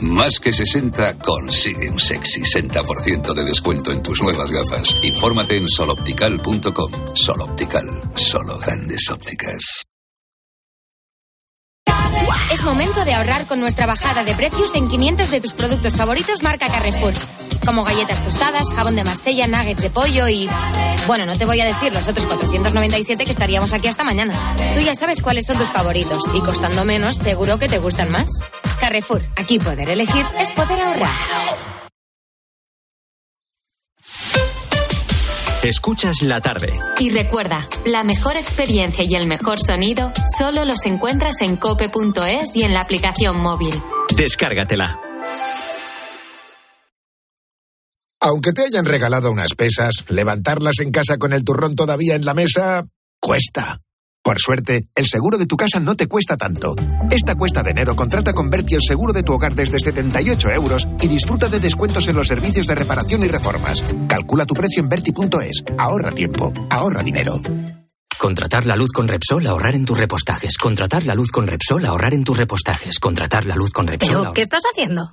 Más que 60 consigue un sexy 60% de descuento en tus nuevas gafas. Infórmate en soloptical.com. Soloptical, solo grandes ópticas. Es momento de ahorrar con nuestra bajada de precios en 500 de tus productos favoritos marca Carrefour. Como galletas tostadas, jabón de Marsella, nuggets de pollo y... Bueno, no te voy a decir los otros 497 que estaríamos aquí hasta mañana. Tú ya sabes cuáles son tus favoritos y costando menos seguro que te gustan más. Carrefour, aquí poder elegir es poder ahorrar. Escuchas la tarde. Y recuerda, la mejor experiencia y el mejor sonido solo los encuentras en cope.es y en la aplicación móvil. Descárgatela. Aunque te hayan regalado unas pesas, levantarlas en casa con el turrón todavía en la mesa cuesta. Por suerte, el seguro de tu casa no te cuesta tanto. Esta cuesta de enero contrata con Berti el seguro de tu hogar desde 78 euros y disfruta de descuentos en los servicios de reparación y reformas. Calcula tu precio en Berti.es. Ahorra tiempo, ahorra dinero. Contratar la luz con Repsol, ahorrar en tus repostajes. Contratar la luz con Repsol, ahorrar en tus repostajes. Contratar la luz con Repsol. ¿Pero qué estás haciendo?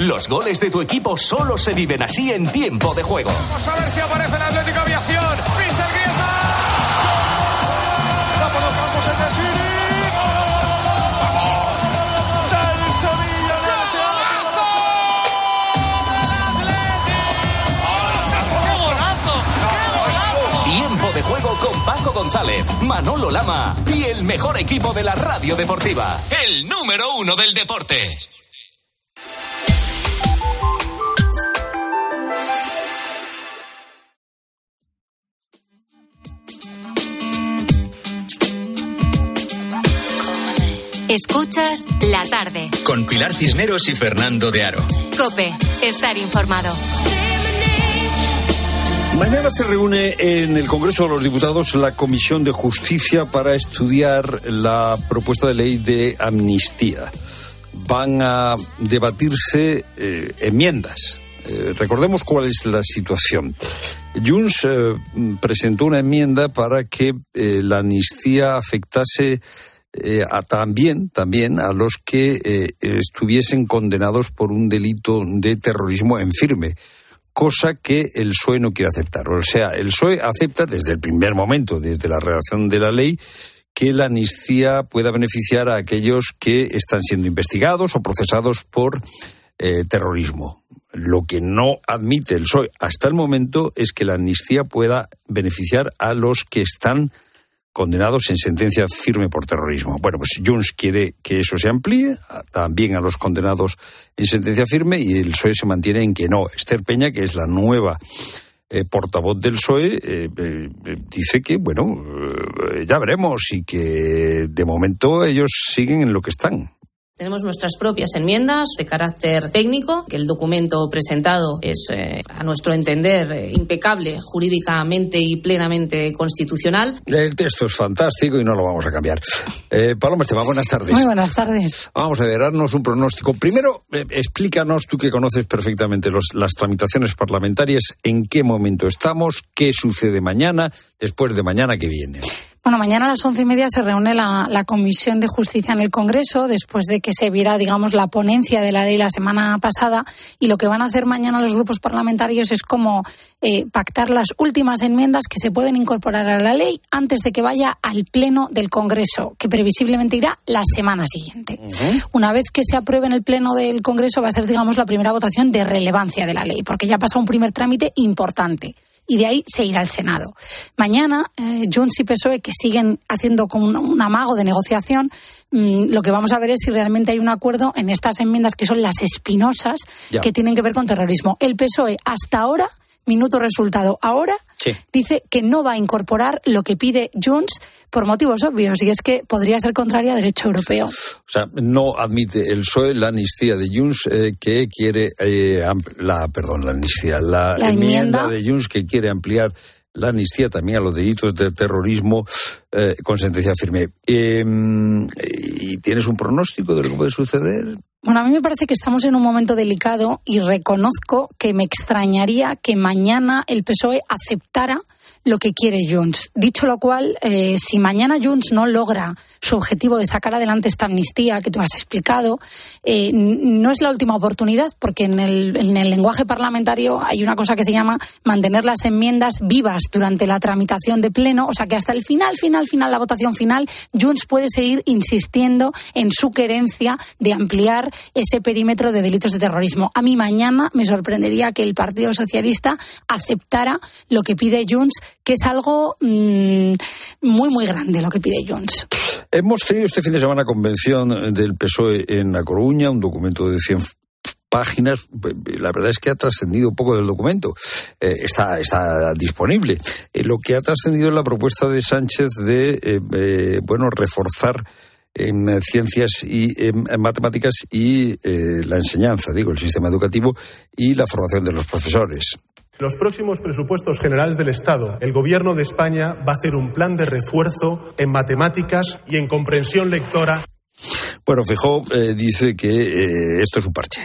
Los goles de tu equipo solo se viven así en tiempo de juego. Vamos a ver si aparece el Atlético Aviación. Pincha el Griezmann. La colocamos en el City. Del Sevilla Tiempo de juego con Paco González, Manolo Lama y el mejor equipo de la radio deportiva. El número uno del deporte. Escuchas la tarde. Con Pilar Cisneros y Fernando de Aro. Cope, estar informado. Mañana se reúne en el Congreso de los Diputados la Comisión de Justicia para estudiar la propuesta de ley de amnistía. Van a debatirse eh, enmiendas. Eh, recordemos cuál es la situación. Junts eh, presentó una enmienda para que eh, la amnistía afectase eh, a también, también a los que eh, estuviesen condenados por un delito de terrorismo en firme, cosa que el PSOE no quiere aceptar. O sea, el PSOE acepta desde el primer momento, desde la redacción de la ley, que la amnistía pueda beneficiar a aquellos que están siendo investigados o procesados por eh, terrorismo. Lo que no admite el PSOE hasta el momento es que la amnistía pueda beneficiar a los que están condenados en sentencia firme por terrorismo. Bueno, pues Junts quiere que eso se amplíe también a los condenados en sentencia firme y el PSOE se mantiene en que no. Esther Peña, que es la nueva eh, portavoz del PSOE, eh, eh, dice que, bueno, ya veremos y que de momento ellos siguen en lo que están. Tenemos nuestras propias enmiendas de carácter técnico, que el documento presentado es, eh, a nuestro entender, eh, impecable jurídicamente y plenamente constitucional. El texto es fantástico y no lo vamos a cambiar. Eh, Paloma Esteban, buenas tardes. Muy buenas tardes. Vamos a ver, darnos un pronóstico. Primero, eh, explícanos, tú que conoces perfectamente los- las tramitaciones parlamentarias, en qué momento estamos, qué sucede mañana, después de mañana que viene. Bueno, mañana a las once y media se reúne la, la Comisión de Justicia en el Congreso, después de que se viera, digamos, la ponencia de la ley la semana pasada. Y lo que van a hacer mañana los grupos parlamentarios es como eh, pactar las últimas enmiendas que se pueden incorporar a la ley antes de que vaya al Pleno del Congreso, que previsiblemente irá la semana siguiente. Una vez que se apruebe en el Pleno del Congreso va a ser, digamos, la primera votación de relevancia de la ley, porque ya pasa un primer trámite importante. Y de ahí se irá al Senado. Mañana, eh, Junts y PSOE, que siguen haciendo como un, un amago de negociación, mm, lo que vamos a ver es si realmente hay un acuerdo en estas enmiendas que son las espinosas Ya. que tienen que ver con terrorismo. El PSOE, hasta ahora, minuto resultado, ahora dice que no va a incorporar lo que pide Junts por motivos obvios, y es que podría ser contraria a derecho europeo. O sea, no admite el PSOE la amnistía de Junts eh, que quiere eh, la perdón, la amnistía, la, La enmienda. de Junts que quiere ampliar la amnistía también a los delitos de terrorismo eh, con sentencia firme. Eh, ¿Y tienes un pronóstico de lo que puede suceder? Bueno, a mí me parece que estamos en un momento delicado y reconozco que me extrañaría que mañana el PSOE aceptara lo que quiere Junts. Dicho lo cual, eh, si mañana Junts no logra su objetivo de sacar adelante esta amnistía que tú has explicado, eh, no es la última oportunidad, porque en el, en el lenguaje parlamentario hay una cosa que se llama mantener las enmiendas vivas durante la tramitación de pleno, o sea que hasta el final, final, final, la votación final, Junts puede seguir insistiendo en su querencia de ampliar ese perímetro de delitos de terrorismo. A mí mañana me sorprendería que el Partido Socialista aceptara lo que pide Junts, que es algo mm, muy, muy grande lo que pide Junts. Hemos tenido este fin de semana convención del PSOE en La Coruña, un documento de 100 páginas. La verdad es que ha trascendido poco del documento. Eh, está, está disponible. Eh, lo que ha trascendido es la propuesta de Sánchez de, eh, bueno, reforzar en ciencias y matemáticas y la enseñanza, digo, el sistema educativo y la formación de los profesores. Los próximos presupuestos generales del Estado, el Gobierno de España va a hacer un plan de refuerzo en matemáticas y en comprensión lectora. Bueno, Fijó eh, dice que esto es un parche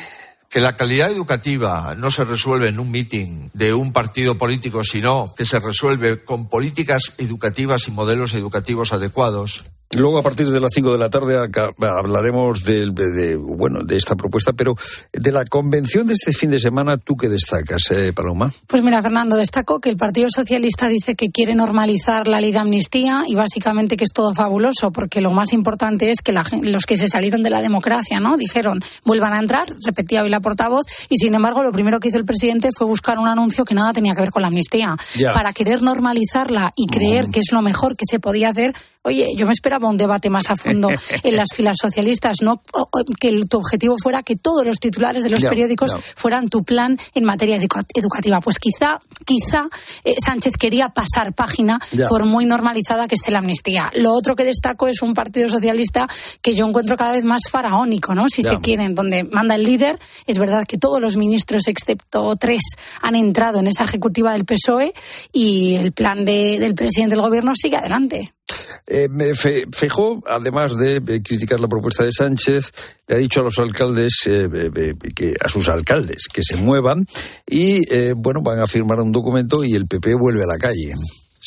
que la calidad educativa no se resuelve en un meeting de un partido político, sino que se resuelve con políticas educativas y modelos educativos adecuados. Luego, a partir de las 5 de la tarde, hablaremos de, bueno, de esta propuesta, pero de la convención de este fin de semana, ¿tú qué destacas, eh, Paloma? Pues mira, Fernando, destaco que el Partido Socialista dice que quiere normalizar la ley de amnistía y básicamente que es todo fabuloso, porque lo más importante es que los que se salieron de la democracia, ¿no? Dijeron, vuelvan a entrar, repetía hoy la portavoz, y sin embargo, lo primero que hizo el presidente fue buscar un anuncio que nada tenía que ver con la amnistía. Para querer normalizarla y creer mm. que es lo mejor que se podía hacer, oye, yo me esperaba un debate más a fondo en las filas socialistas, no que tu objetivo fuera que todos los titulares de los periódicos fueran tu plan en materia educativa. Pues quizá, quizá eh, Sánchez quería pasar página por muy normalizada que esté la amnistía. Lo otro que destaco es un Partido Socialista que yo encuentro cada vez más faraónico, ¿no? Si se quieren, donde manda el líder. Es verdad que todos los ministros, excepto tres, han entrado en esa ejecutiva del PSOE y el plan del presidente del gobierno sigue adelante. Eh, Fejó, además de criticar la propuesta de Sánchez, le ha dicho a los alcaldes, eh, que a sus alcaldes, que se muevan y, eh, bueno, van a firmar un documento y el PP vuelve a la calle.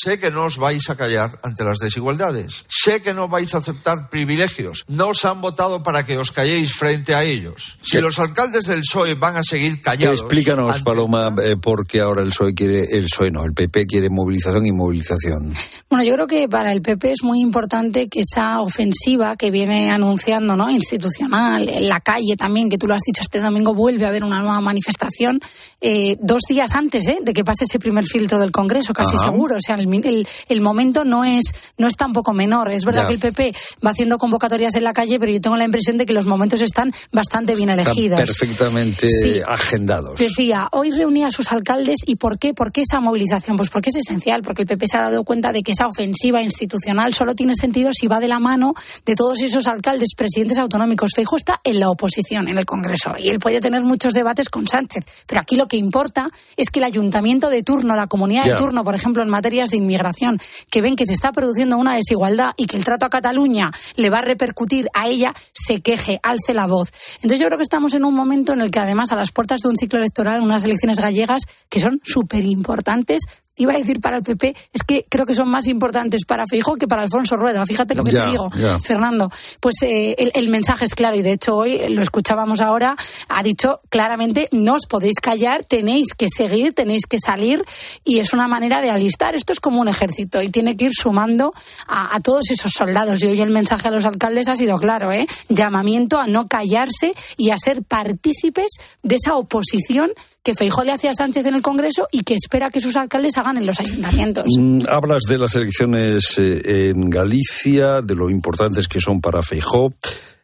Sé que no os vais a callar ante las desigualdades. Sé que no vais a aceptar privilegios. No os han votado para que os calléis frente a ellos. Si los alcaldes del PSOE van a seguir callados. Explícanos, Paloma, eh, por qué ahora el PSOE quiere, el PSOE no, el PP quiere movilización y movilización. Bueno, yo creo que para el PP es muy importante que esa ofensiva que viene anunciando, ¿no? Institucional, en la calle también, que tú lo has dicho este domingo, vuelve a haber una nueva manifestación eh, dos días antes ¿eh? de que pase ese primer filtro del Congreso, casi seguro. O sea, el el, momento no es, no es tampoco menor. Es verdad que el PP va haciendo convocatorias en la calle, pero yo tengo la impresión de que los momentos están bastante bien elegidos. perfectamente agendados. Decía, hoy reunía a sus alcaldes y ¿por qué? ¿Por qué esa movilización? Pues porque es esencial, porque el PP se ha dado cuenta de que esa ofensiva institucional solo tiene sentido si va de la mano de todos esos alcaldes, presidentes autonómicos. Feijo está en la oposición, en el Congreso, y él puede tener muchos debates con Sánchez, pero aquí lo que importa es que el ayuntamiento de turno, la comunidad de turno, por ejemplo, en materias de inmigración, que ven que se está produciendo una desigualdad y que el trato a Cataluña le va a repercutir a ella, se queje, alce la voz. Entonces yo creo que estamos en un momento en el que además a las puertas de un ciclo electoral, unas elecciones gallegas que son súper importantes iba a decir para el PP, es que creo que son más importantes para Feijóo que para Alfonso Rueda. Fíjate lo que te digo, Fernando. Pues eh, el, mensaje es claro y de hecho hoy lo escuchábamos ahora, ha dicho claramente no os podéis callar, tenéis que seguir, tenéis que salir y es una manera de alistar. Esto es como un ejército y tiene que ir sumando a, a todos esos soldados. Y hoy el mensaje a los alcaldes ha sido claro, ¿eh? llamamiento a no callarse y a ser partícipes de esa oposición que Feijó le hacía a Sánchez en el Congreso y que espera que sus alcaldes hagan en los ayuntamientos. Mm, hablas de las elecciones eh, en Galicia, de lo importantes que son para Feijó.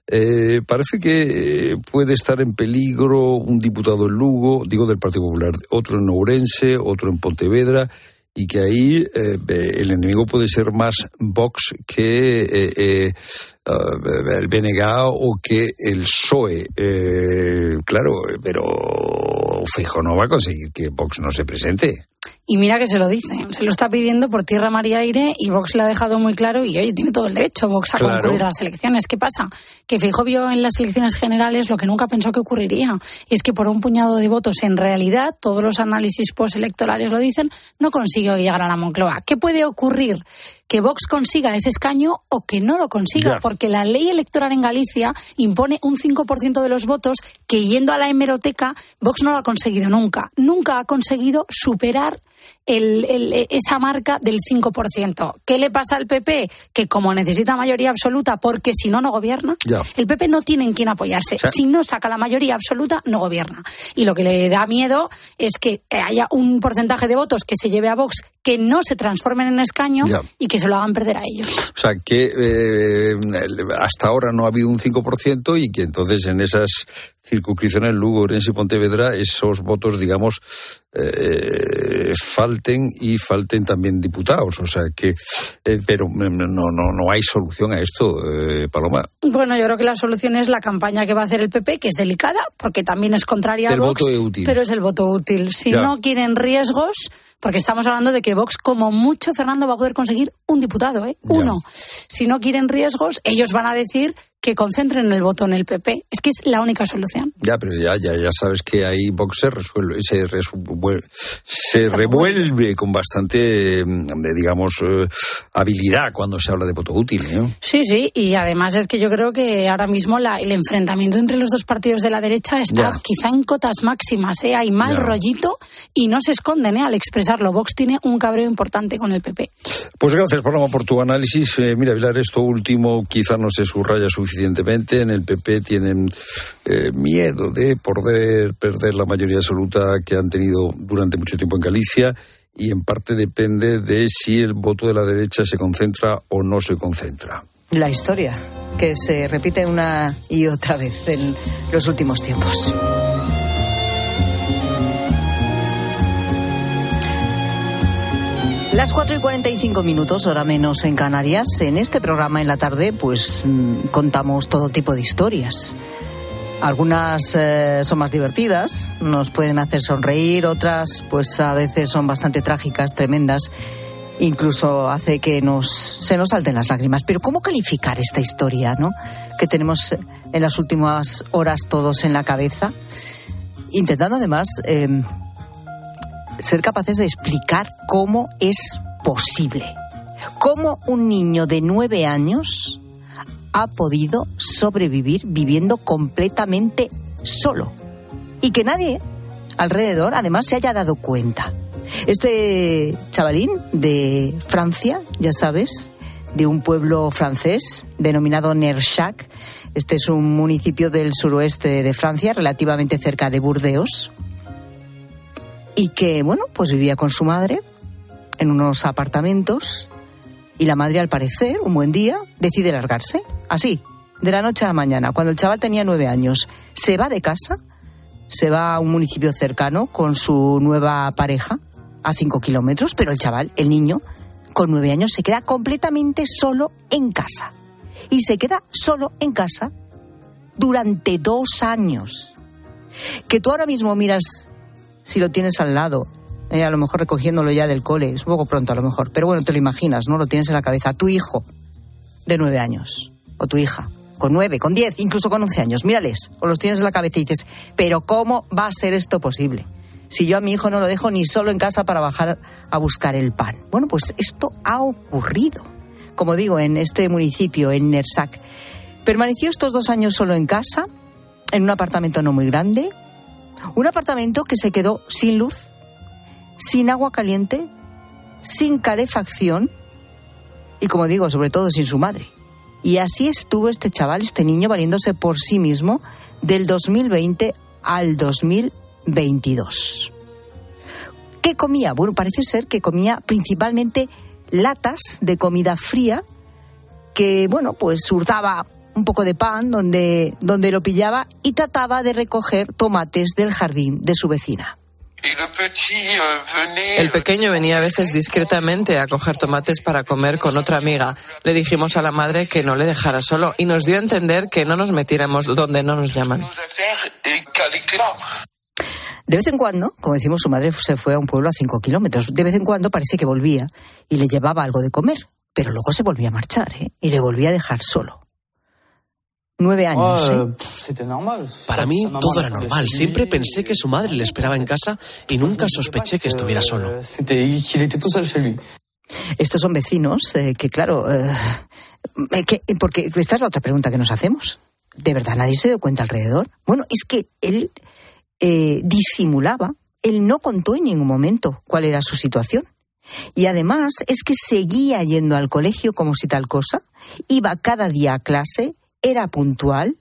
Eh, parece que eh, puede estar en peligro un diputado en Lugo, digo del Partido Popular, otro en Ourense, otro en Pontevedra, y que ahí el enemigo puede ser más Vox que el BNG o que el PSOE. claro, pero Fijo no va a conseguir que Vox no se presente. Y mira que se lo dice, se lo está pidiendo por tierra, mar y aire y Vox le ha dejado muy claro y oye, tiene todo el derecho Vox a concurrir a las elecciones. ¿Qué pasa? Que Fijo vio en las elecciones generales lo que nunca pensó que ocurriría. Y es que por un puñado de votos, en realidad, todos los análisis postelectorales lo dicen, no consigue llegar a la Moncloa. ¿Qué puede ocurrir? que Vox consiga ese escaño o que no lo consiga, porque la ley electoral en Galicia impone un 5% de los votos que yendo a la hemeroteca Vox no lo ha conseguido nunca. Nunca ha conseguido superar esa marca del 5%. ¿Qué le pasa al PP? Que como necesita mayoría absoluta, porque si no, no gobierna, el PP no tiene en quién apoyarse. Si no saca la mayoría absoluta, no gobierna. Y lo que le da miedo es que haya un porcentaje de votos que se lleve a Vox que no se transformen en escaño y que que se lo hagan perder a ellos. O sea, que eh, hasta ahora no ha habido un 5% y que entonces en esas circunscripciones Lugo, Orense y Pontevedra esos votos, digamos, eh, falten y falten también diputados. O sea que, eh, pero no, no, no hay solución a esto, eh, Paloma. Bueno, yo creo que la solución es la campaña que va a hacer el PP, que es delicada, porque también es contraria a Vox, pero es el voto útil. Si no quieren riesgos, porque estamos hablando de que Vox, como mucho, Fernando, va a poder conseguir un diputado, ¿eh? Uno. Si no quieren riesgos, ellos van a decir que concentren el voto en el PP. Es que es la única solución. Ya, pero ya, ya, ya sabes que ahí Vox se resuelve, se, se revuelve con bastante, mm, digamos, eh, habilidad cuando se habla de voto útil. ¿eh? Sí, sí, y además es que yo creo que ahora mismo la, el enfrentamiento entre los dos partidos de la derecha está quizá en cotas máximas. ¿eh? Hay mal rollito y no se esconden ¿eh? al expresarlo. Vox tiene un cabreo importante con el PP. Pues gracias, Paloma, por tu análisis. Eh, mira, Vilar, esto último quizá no se subraya suficientemente suficientemente. En el PP tienen eh, miedo de poder perder la mayoría absoluta que han tenido durante mucho tiempo en Galicia y en parte depende de si el voto de la derecha se concentra o no se concentra. La historia que se repite una y otra vez en los últimos tiempos. Las 4 y 45 minutos, hora menos en Canarias. En este programa en la tarde, pues mm, contamos todo tipo de historias. Algunas eh, son más divertidas, nos pueden hacer sonreír, otras, pues a veces son bastante trágicas, tremendas. Incluso hace que nos, se nos salten las lágrimas. Pero ¿cómo calificar esta historia, no? Que tenemos en las últimas horas todos en la cabeza. Intentando además em, ser capaces de explicar cómo es posible. Cómo un niño de nueve años ha podido sobrevivir viviendo completamente solo. Y que nadie alrededor además se haya dado cuenta. Este chavalín de Francia, ya sabes, de un pueblo francés denominado Nerchac, este es un municipio del suroeste de Francia, relativamente cerca de Burdeos, y que, bueno, pues vivía con su madre en unos apartamentos y la madre, al parecer, un buen día, decide largarse, así, de la noche a la mañana, cuando el chaval tenía nueve años. Se va de casa, se va a un municipio cercano con su nueva pareja, a cinco kilómetros, pero el chaval, el niño, con nueve años, se queda completamente solo en casa. Y se queda solo en casa durante dos años. Que tú ahora mismo miras si lo tienes al lado, eh, a lo mejor recogiéndolo ya del cole, es un poco pronto a lo mejor, pero bueno, te lo imaginas, ¿no? Lo tienes en la cabeza. Tu hijo de nueve años, o tu hija, con nueve, con diez, incluso con once años, mírales, o los tienes en la cabeza y dices, pero ¿cómo va a ser esto posible? Si yo a mi hijo no lo dejo ni solo en casa para bajar a buscar el pan. Bueno, pues esto ha ocurrido. Como digo, en este municipio, en Nersac. Permaneció estos dos años solo en casa, en un apartamento no muy grande, un apartamento que se quedó sin luz, sin agua caliente, sin calefacción y, como digo, sobre todo sin su madre. Y así estuvo este chaval, este niño, valiéndose por sí mismo del 2020 al 2022. ¿Qué comía? Bueno, parece ser que comía principalmente latas de comida fría que, bueno, pues hurtaba un poco de pan donde, donde lo pillaba y trataba de recoger tomates del jardín de su vecina. El pequeño venía a veces discretamente a coger tomates para comer con otra amiga. Le dijimos a la madre que no le dejara solo y nos dio a entender que no nos metiéramos donde no nos llaman. De vez en cuando, como decimos, su madre se fue a un pueblo a cinco kilómetros. De vez en cuando parece que volvía y le llevaba algo de comer, pero luego se volvía a marchar ¿eh? y le volvía a dejar solo. Nueve años. ¿eh? Para mí todo era normal. Siempre pensé que su madre le esperaba en casa y nunca sospeché que estuviera solo. Estos son vecinos eh, que, claro, eh, porque esta es la otra pregunta que nos hacemos. ¿De verdad nadie se dio cuenta alrededor? Bueno, es que él disimulaba, él no contó en ningún momento cuál era su situación. Y además es que seguía yendo al colegio como si tal cosa, iba cada día a clase, era puntual,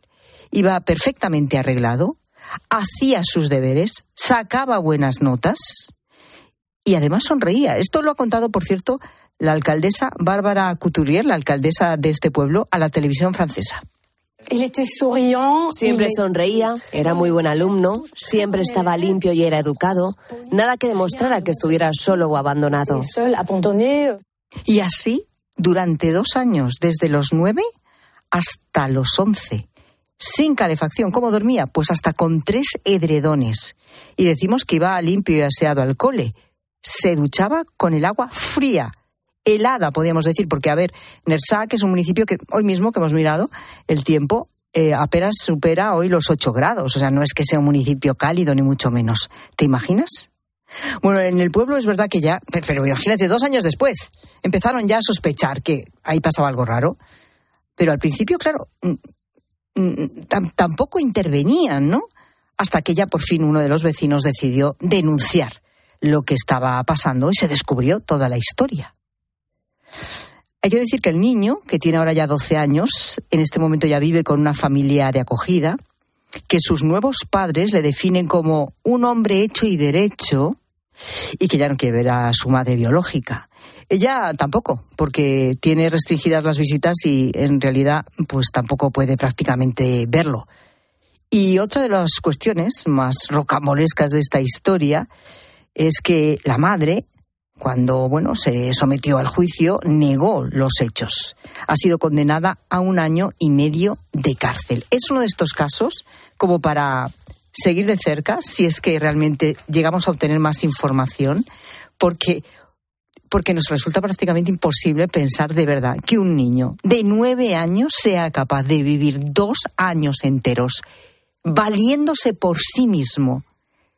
iba perfectamente arreglado, hacía sus deberes, sacaba buenas notas y además sonreía. Esto lo ha contado, por cierto, la alcaldesa Bárbara Couturier, la alcaldesa de este pueblo, a la televisión francesa. Siempre sonreía, era muy buen alumno, siempre estaba limpio y era educado. Nada que demostrara que estuviera solo o abandonado. Y así, durante dos años, desde los nueve hasta los once. Sin calefacción. ¿Cómo dormía? Pues hasta con tres edredones. Y decimos que iba limpio y aseado al cole. Se duchaba con el agua fría helada, podríamos decir, porque, a ver, Nersac es un municipio que hoy mismo que hemos mirado, el tiempo eh, apenas supera hoy los 8 grados. O sea, no es que sea un municipio cálido, ni mucho menos. ¿Te imaginas? Bueno, en el pueblo es verdad que ya, pero imagínate, dos años después, empezaron ya a sospechar que ahí pasaba algo raro. Pero al principio, claro, tampoco intervenían, ¿no? Hasta que ya por fin uno de los vecinos decidió denunciar lo que estaba pasando y se descubrió toda la historia. Hay que decir que el niño, que tiene ahora ya 12 años, en este momento ya vive con una familia de acogida, que sus nuevos padres le definen como un hombre hecho y derecho y que ya no quiere ver a su madre biológica. Ella tampoco, porque tiene restringidas las visitas y en realidad pues tampoco puede prácticamente verlo. Y otra de las cuestiones más rocambolescas de esta historia es que la madre cuando bueno se sometió al juicio, negó los hechos. Ha sido condenada a un año y medio de cárcel. Es uno de estos casos como para seguir de cerca si es que realmente llegamos a obtener más información, porque porque nos resulta prácticamente imposible pensar de verdad que un niño de nueve años sea capaz de vivir dos años enteros valiéndose por sí mismo,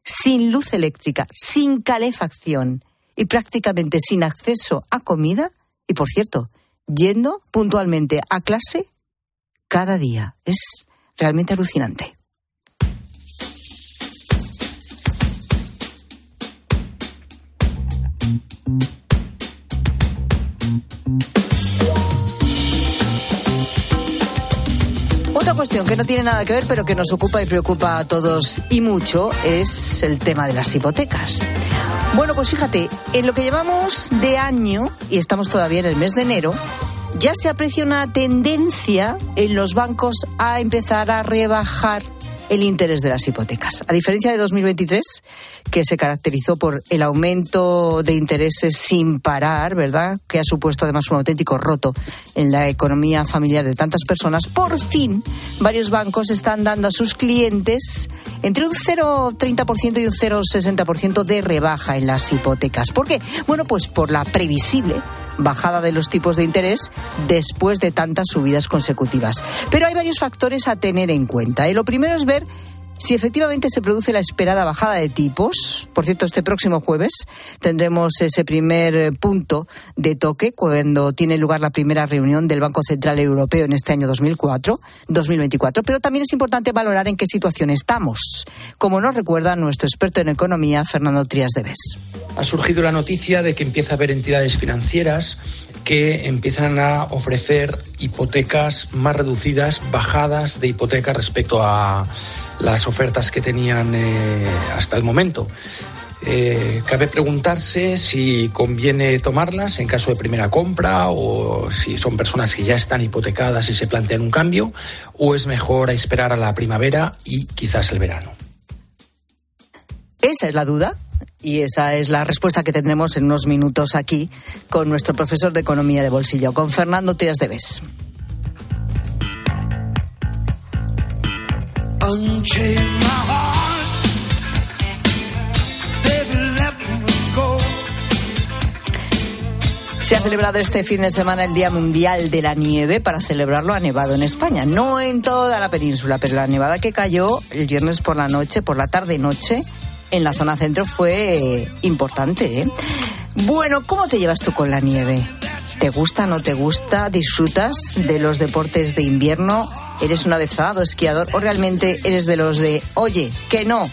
sin luz eléctrica, sin calefacción, y prácticamente sin acceso a comida y, por cierto, yendo puntualmente a clase cada día. Es realmente alucinante. Otra cuestión que no tiene nada que ver, pero que nos ocupa y preocupa a todos y mucho, es el tema de las hipotecas. Bueno, pues fíjate, en lo que llevamos de año, y estamos todavía en el mes de enero, ya se aprecia una tendencia en los bancos a empezar a rebajar el interés de las hipotecas. A diferencia de 2023, que se caracterizó por el aumento de intereses sin parar, ¿verdad? Que ha supuesto además un auténtico roto en la economía familiar de tantas personas. Por fin, varios bancos están dando a sus clientes entre un 0,30% y un 0,60% de rebaja en las hipotecas. ¿Por qué? Bueno, pues por la previsible bajada de los tipos de interés después de tantas subidas consecutivas. Pero hay varios factores a tener en cuenta. Y lo primero es ver si efectivamente se produce la esperada bajada de tipos, por cierto, este próximo jueves tendremos ese primer punto de toque cuando tiene lugar la primera reunión del Banco Central Europeo en este año 2004, 2024. Pero también es importante valorar en qué situación estamos, como nos recuerda nuestro experto en economía, Fernando Trías de Bes. Ha surgido la noticia de que empieza a haber entidades financieras que empiezan a ofrecer hipotecas más reducidas, bajadas de hipotecas respecto a las ofertas que tenían eh, hasta el momento. Eh, cabe preguntarse si conviene tomarlas en caso de primera compra o si son personas que ya están hipotecadas y se plantean un cambio o es mejor esperar a la primavera y quizás el verano. Esa es la duda y esa es la respuesta que tendremos en unos minutos aquí con nuestro profesor de Economía de Bolsillo, con Fernando Tías de Bes. Se ha celebrado este fin de semana el Día Mundial de la Nieve. Para celebrarlo ha nevado en España, no en toda la península, pero la nevada que cayó el viernes por la noche, por la tarde-noche, en la zona centro fue importante. ¿eh? Bueno, ¿cómo te llevas tú con la nieve? ¿Te gusta, no te gusta? ¿Disfrutas de los deportes de invierno? ¿Eres un avezado, esquiador o realmente eres de los de, oye, que no?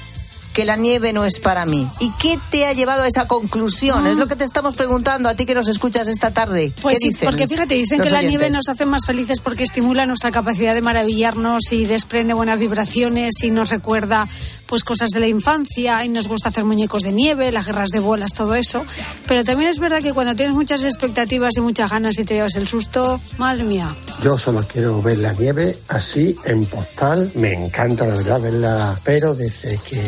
que la nieve no es para mí. ¿Y qué te ha llevado a esa conclusión? Es lo que te estamos preguntando a ti que nos escuchas esta tarde. Pues ¿Qué sí, dicen porque fíjate, dicen que la oyentes? nieve nos hace más felices porque estimula nuestra capacidad de maravillarnos y desprende buenas vibraciones y nos recuerda pues cosas de la infancia y nos gusta hacer muñecos de nieve, las guerras de bolas, todo eso. Pero también es verdad que cuando tienes muchas expectativas y muchas ganas y te llevas el susto, madre mía. Yo solo quiero ver la nieve así en postal. Me encanta, la verdad, verla. Pero desde que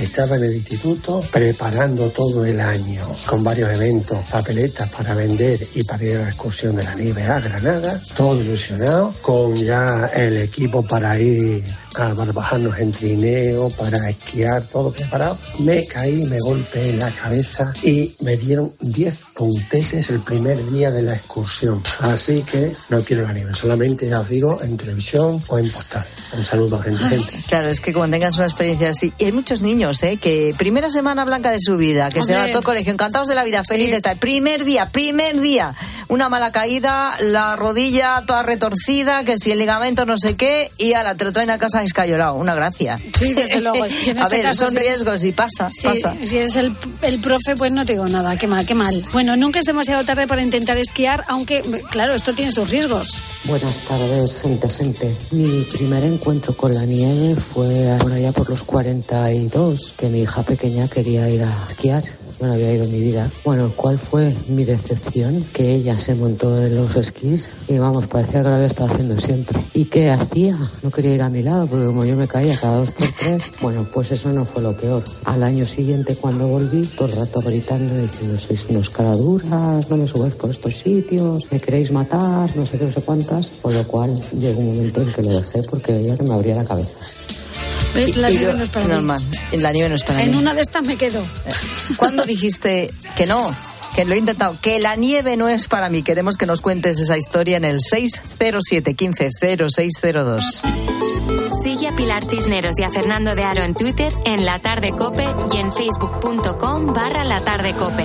estaba en el instituto, preparando todo el año con varios eventos, papeletas para vender y para ir a la excursión de la nieve a Granada, todo ilusionado, con ya el equipo para ir a barbajarnos en trineo, para esquiar, todo preparado. Me caí, me golpeé en la cabeza y me dieron 10 puntetes el primer día de la excursión. Así que no quiero la nieve, solamente ya os digo en televisión o en postal. Un saludo, gente. gente. Claro, es que cuando tengas una experiencia así. Y hay muchos niños, ¿eh? Que primera semana blanca de su vida, que se van a Hombre. todo colegio, encantados de la vida, felices. tal. Primer día, primer día, una mala caída, la rodilla toda retorcida, que si el ligamento no sé qué, y ahora te lo traen a casa escayolado. Una gracia. Sí, desde luego. A este ver, caso, son riesgos y pasa, Sí, pasa. si eres el, el profe, pues no te digo nada, qué mal, qué mal. Bueno, nunca es demasiado tarde para intentar esquiar, aunque, claro, esto tiene sus riesgos. Buenas tardes, gente, gente. Mi primer encuentro con la nieve fue por allá por los 42, que mi hija pequeña quería ir a esquiar. Yo no había ido mi vida. Bueno, ¿cuál fue mi decepción? Que ella se montó en los esquís y vamos, parecía que lo había estado haciendo siempre. ¿Y qué hacía? No quería ir a mi lado porque como yo me caía cada dos por tres, bueno, pues eso no fue lo peor. Al año siguiente cuando volví, todo el rato gritando diciendo, sois unos caraduras, no me subáis por estos sitios, me queréis matar, no sé qué, no sé cuántas. Con lo cual llegó un momento en que lo dejé porque veía que me abría la cabeza. ¿Ves? La Y nieve yo- no es para mí. normal. En la nieve no es para En mí. una de estas me quedo. ¿Cuándo dijiste que no? Que lo he intentado, que la nieve no es para mí. Queremos que nos cuentes esa historia en el 607 15 0602. Sigue a Pilar Cisneros y a Fernando de Aro en Twitter, en La Tarde Cope y en facebook.com barra La Tarde Cope.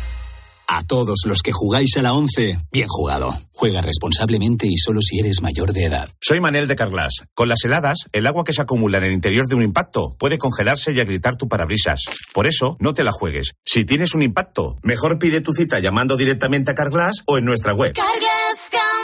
A todos los que jugáis a la 11, bien jugado. Juega responsablemente y solo si eres mayor de edad. Soy Manel de Carglass. Con las heladas, el agua que se acumula en el interior de un impacto puede congelarse y agrietar tu parabrisas. Por eso, no te la juegues. Si tienes un impacto, mejor pide tu cita llamando directamente a Carglass o en nuestra web. Carglass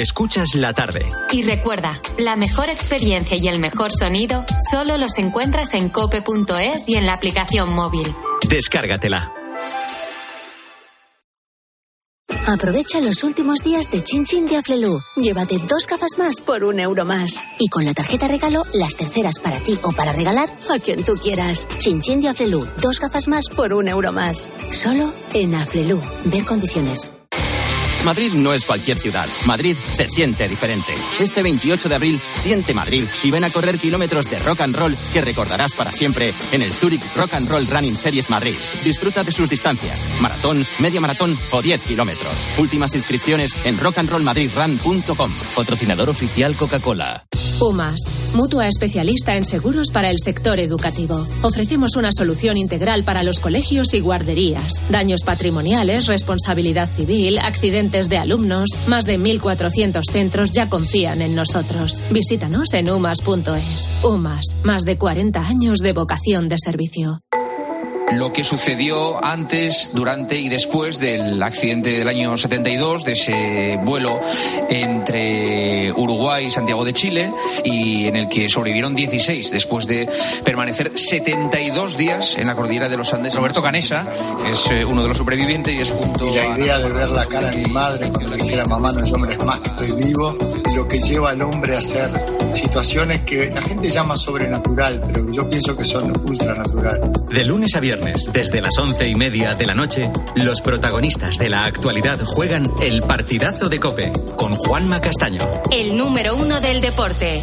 Escuchas la tarde. Y recuerda, la mejor experiencia y el mejor sonido solo los encuentras en cope.es y en la aplicación móvil. Descárgatela. Aprovecha los últimos días de Chin Chin de Aflelu. Llévate dos gafas más por un euro más. Y con la tarjeta regalo, las terceras para ti o para regalar a quien tú quieras. Chin Chin de Aflelu. Dos gafas más por un euro más. Solo en Aflelu. Ver condiciones. Madrid no es cualquier ciudad. Madrid se siente diferente. Este 28 de abril, siente Madrid y ven a correr kilómetros de rock and roll que recordarás para siempre en el Zurich Rock and Roll Running Series Madrid. Disfruta de sus distancias, maratón, media maratón o 10 kilómetros. Últimas inscripciones en rockandrollmadridrun.com. Patrocinador oficial Coca-Cola. UMAS, mutua especialista en seguros para el sector educativo. Ofrecemos una solución integral para los colegios y guarderías. Daños patrimoniales, responsabilidad civil, accidentes de alumnos. Más de 1.400 centros ya confían en nosotros. Visítanos en umas.es. UMAS, más de 40 años de vocación de servicio. Lo que sucedió antes, durante y después del accidente del año 72, de ese vuelo entre Uruguay y Santiago de Chile, y en el que sobrevivieron 16 después de permanecer 72 días en la cordillera de los Andes. Roberto Canesa es eh, uno de los sobrevivientes y es junto Y la a- idea de ver la cara de mi madre cuando le dijera mamá no es hombre es más que estoy vivo, lo que lleva al hombre a hacer situaciones que la gente llama sobrenatural, pero que yo pienso que son ultranaturales. De lunes a viernes, desde las once y media de la noche, los protagonistas de la actualidad juegan el partidazo de Cope con Juanma Castaño. El número uno del deporte.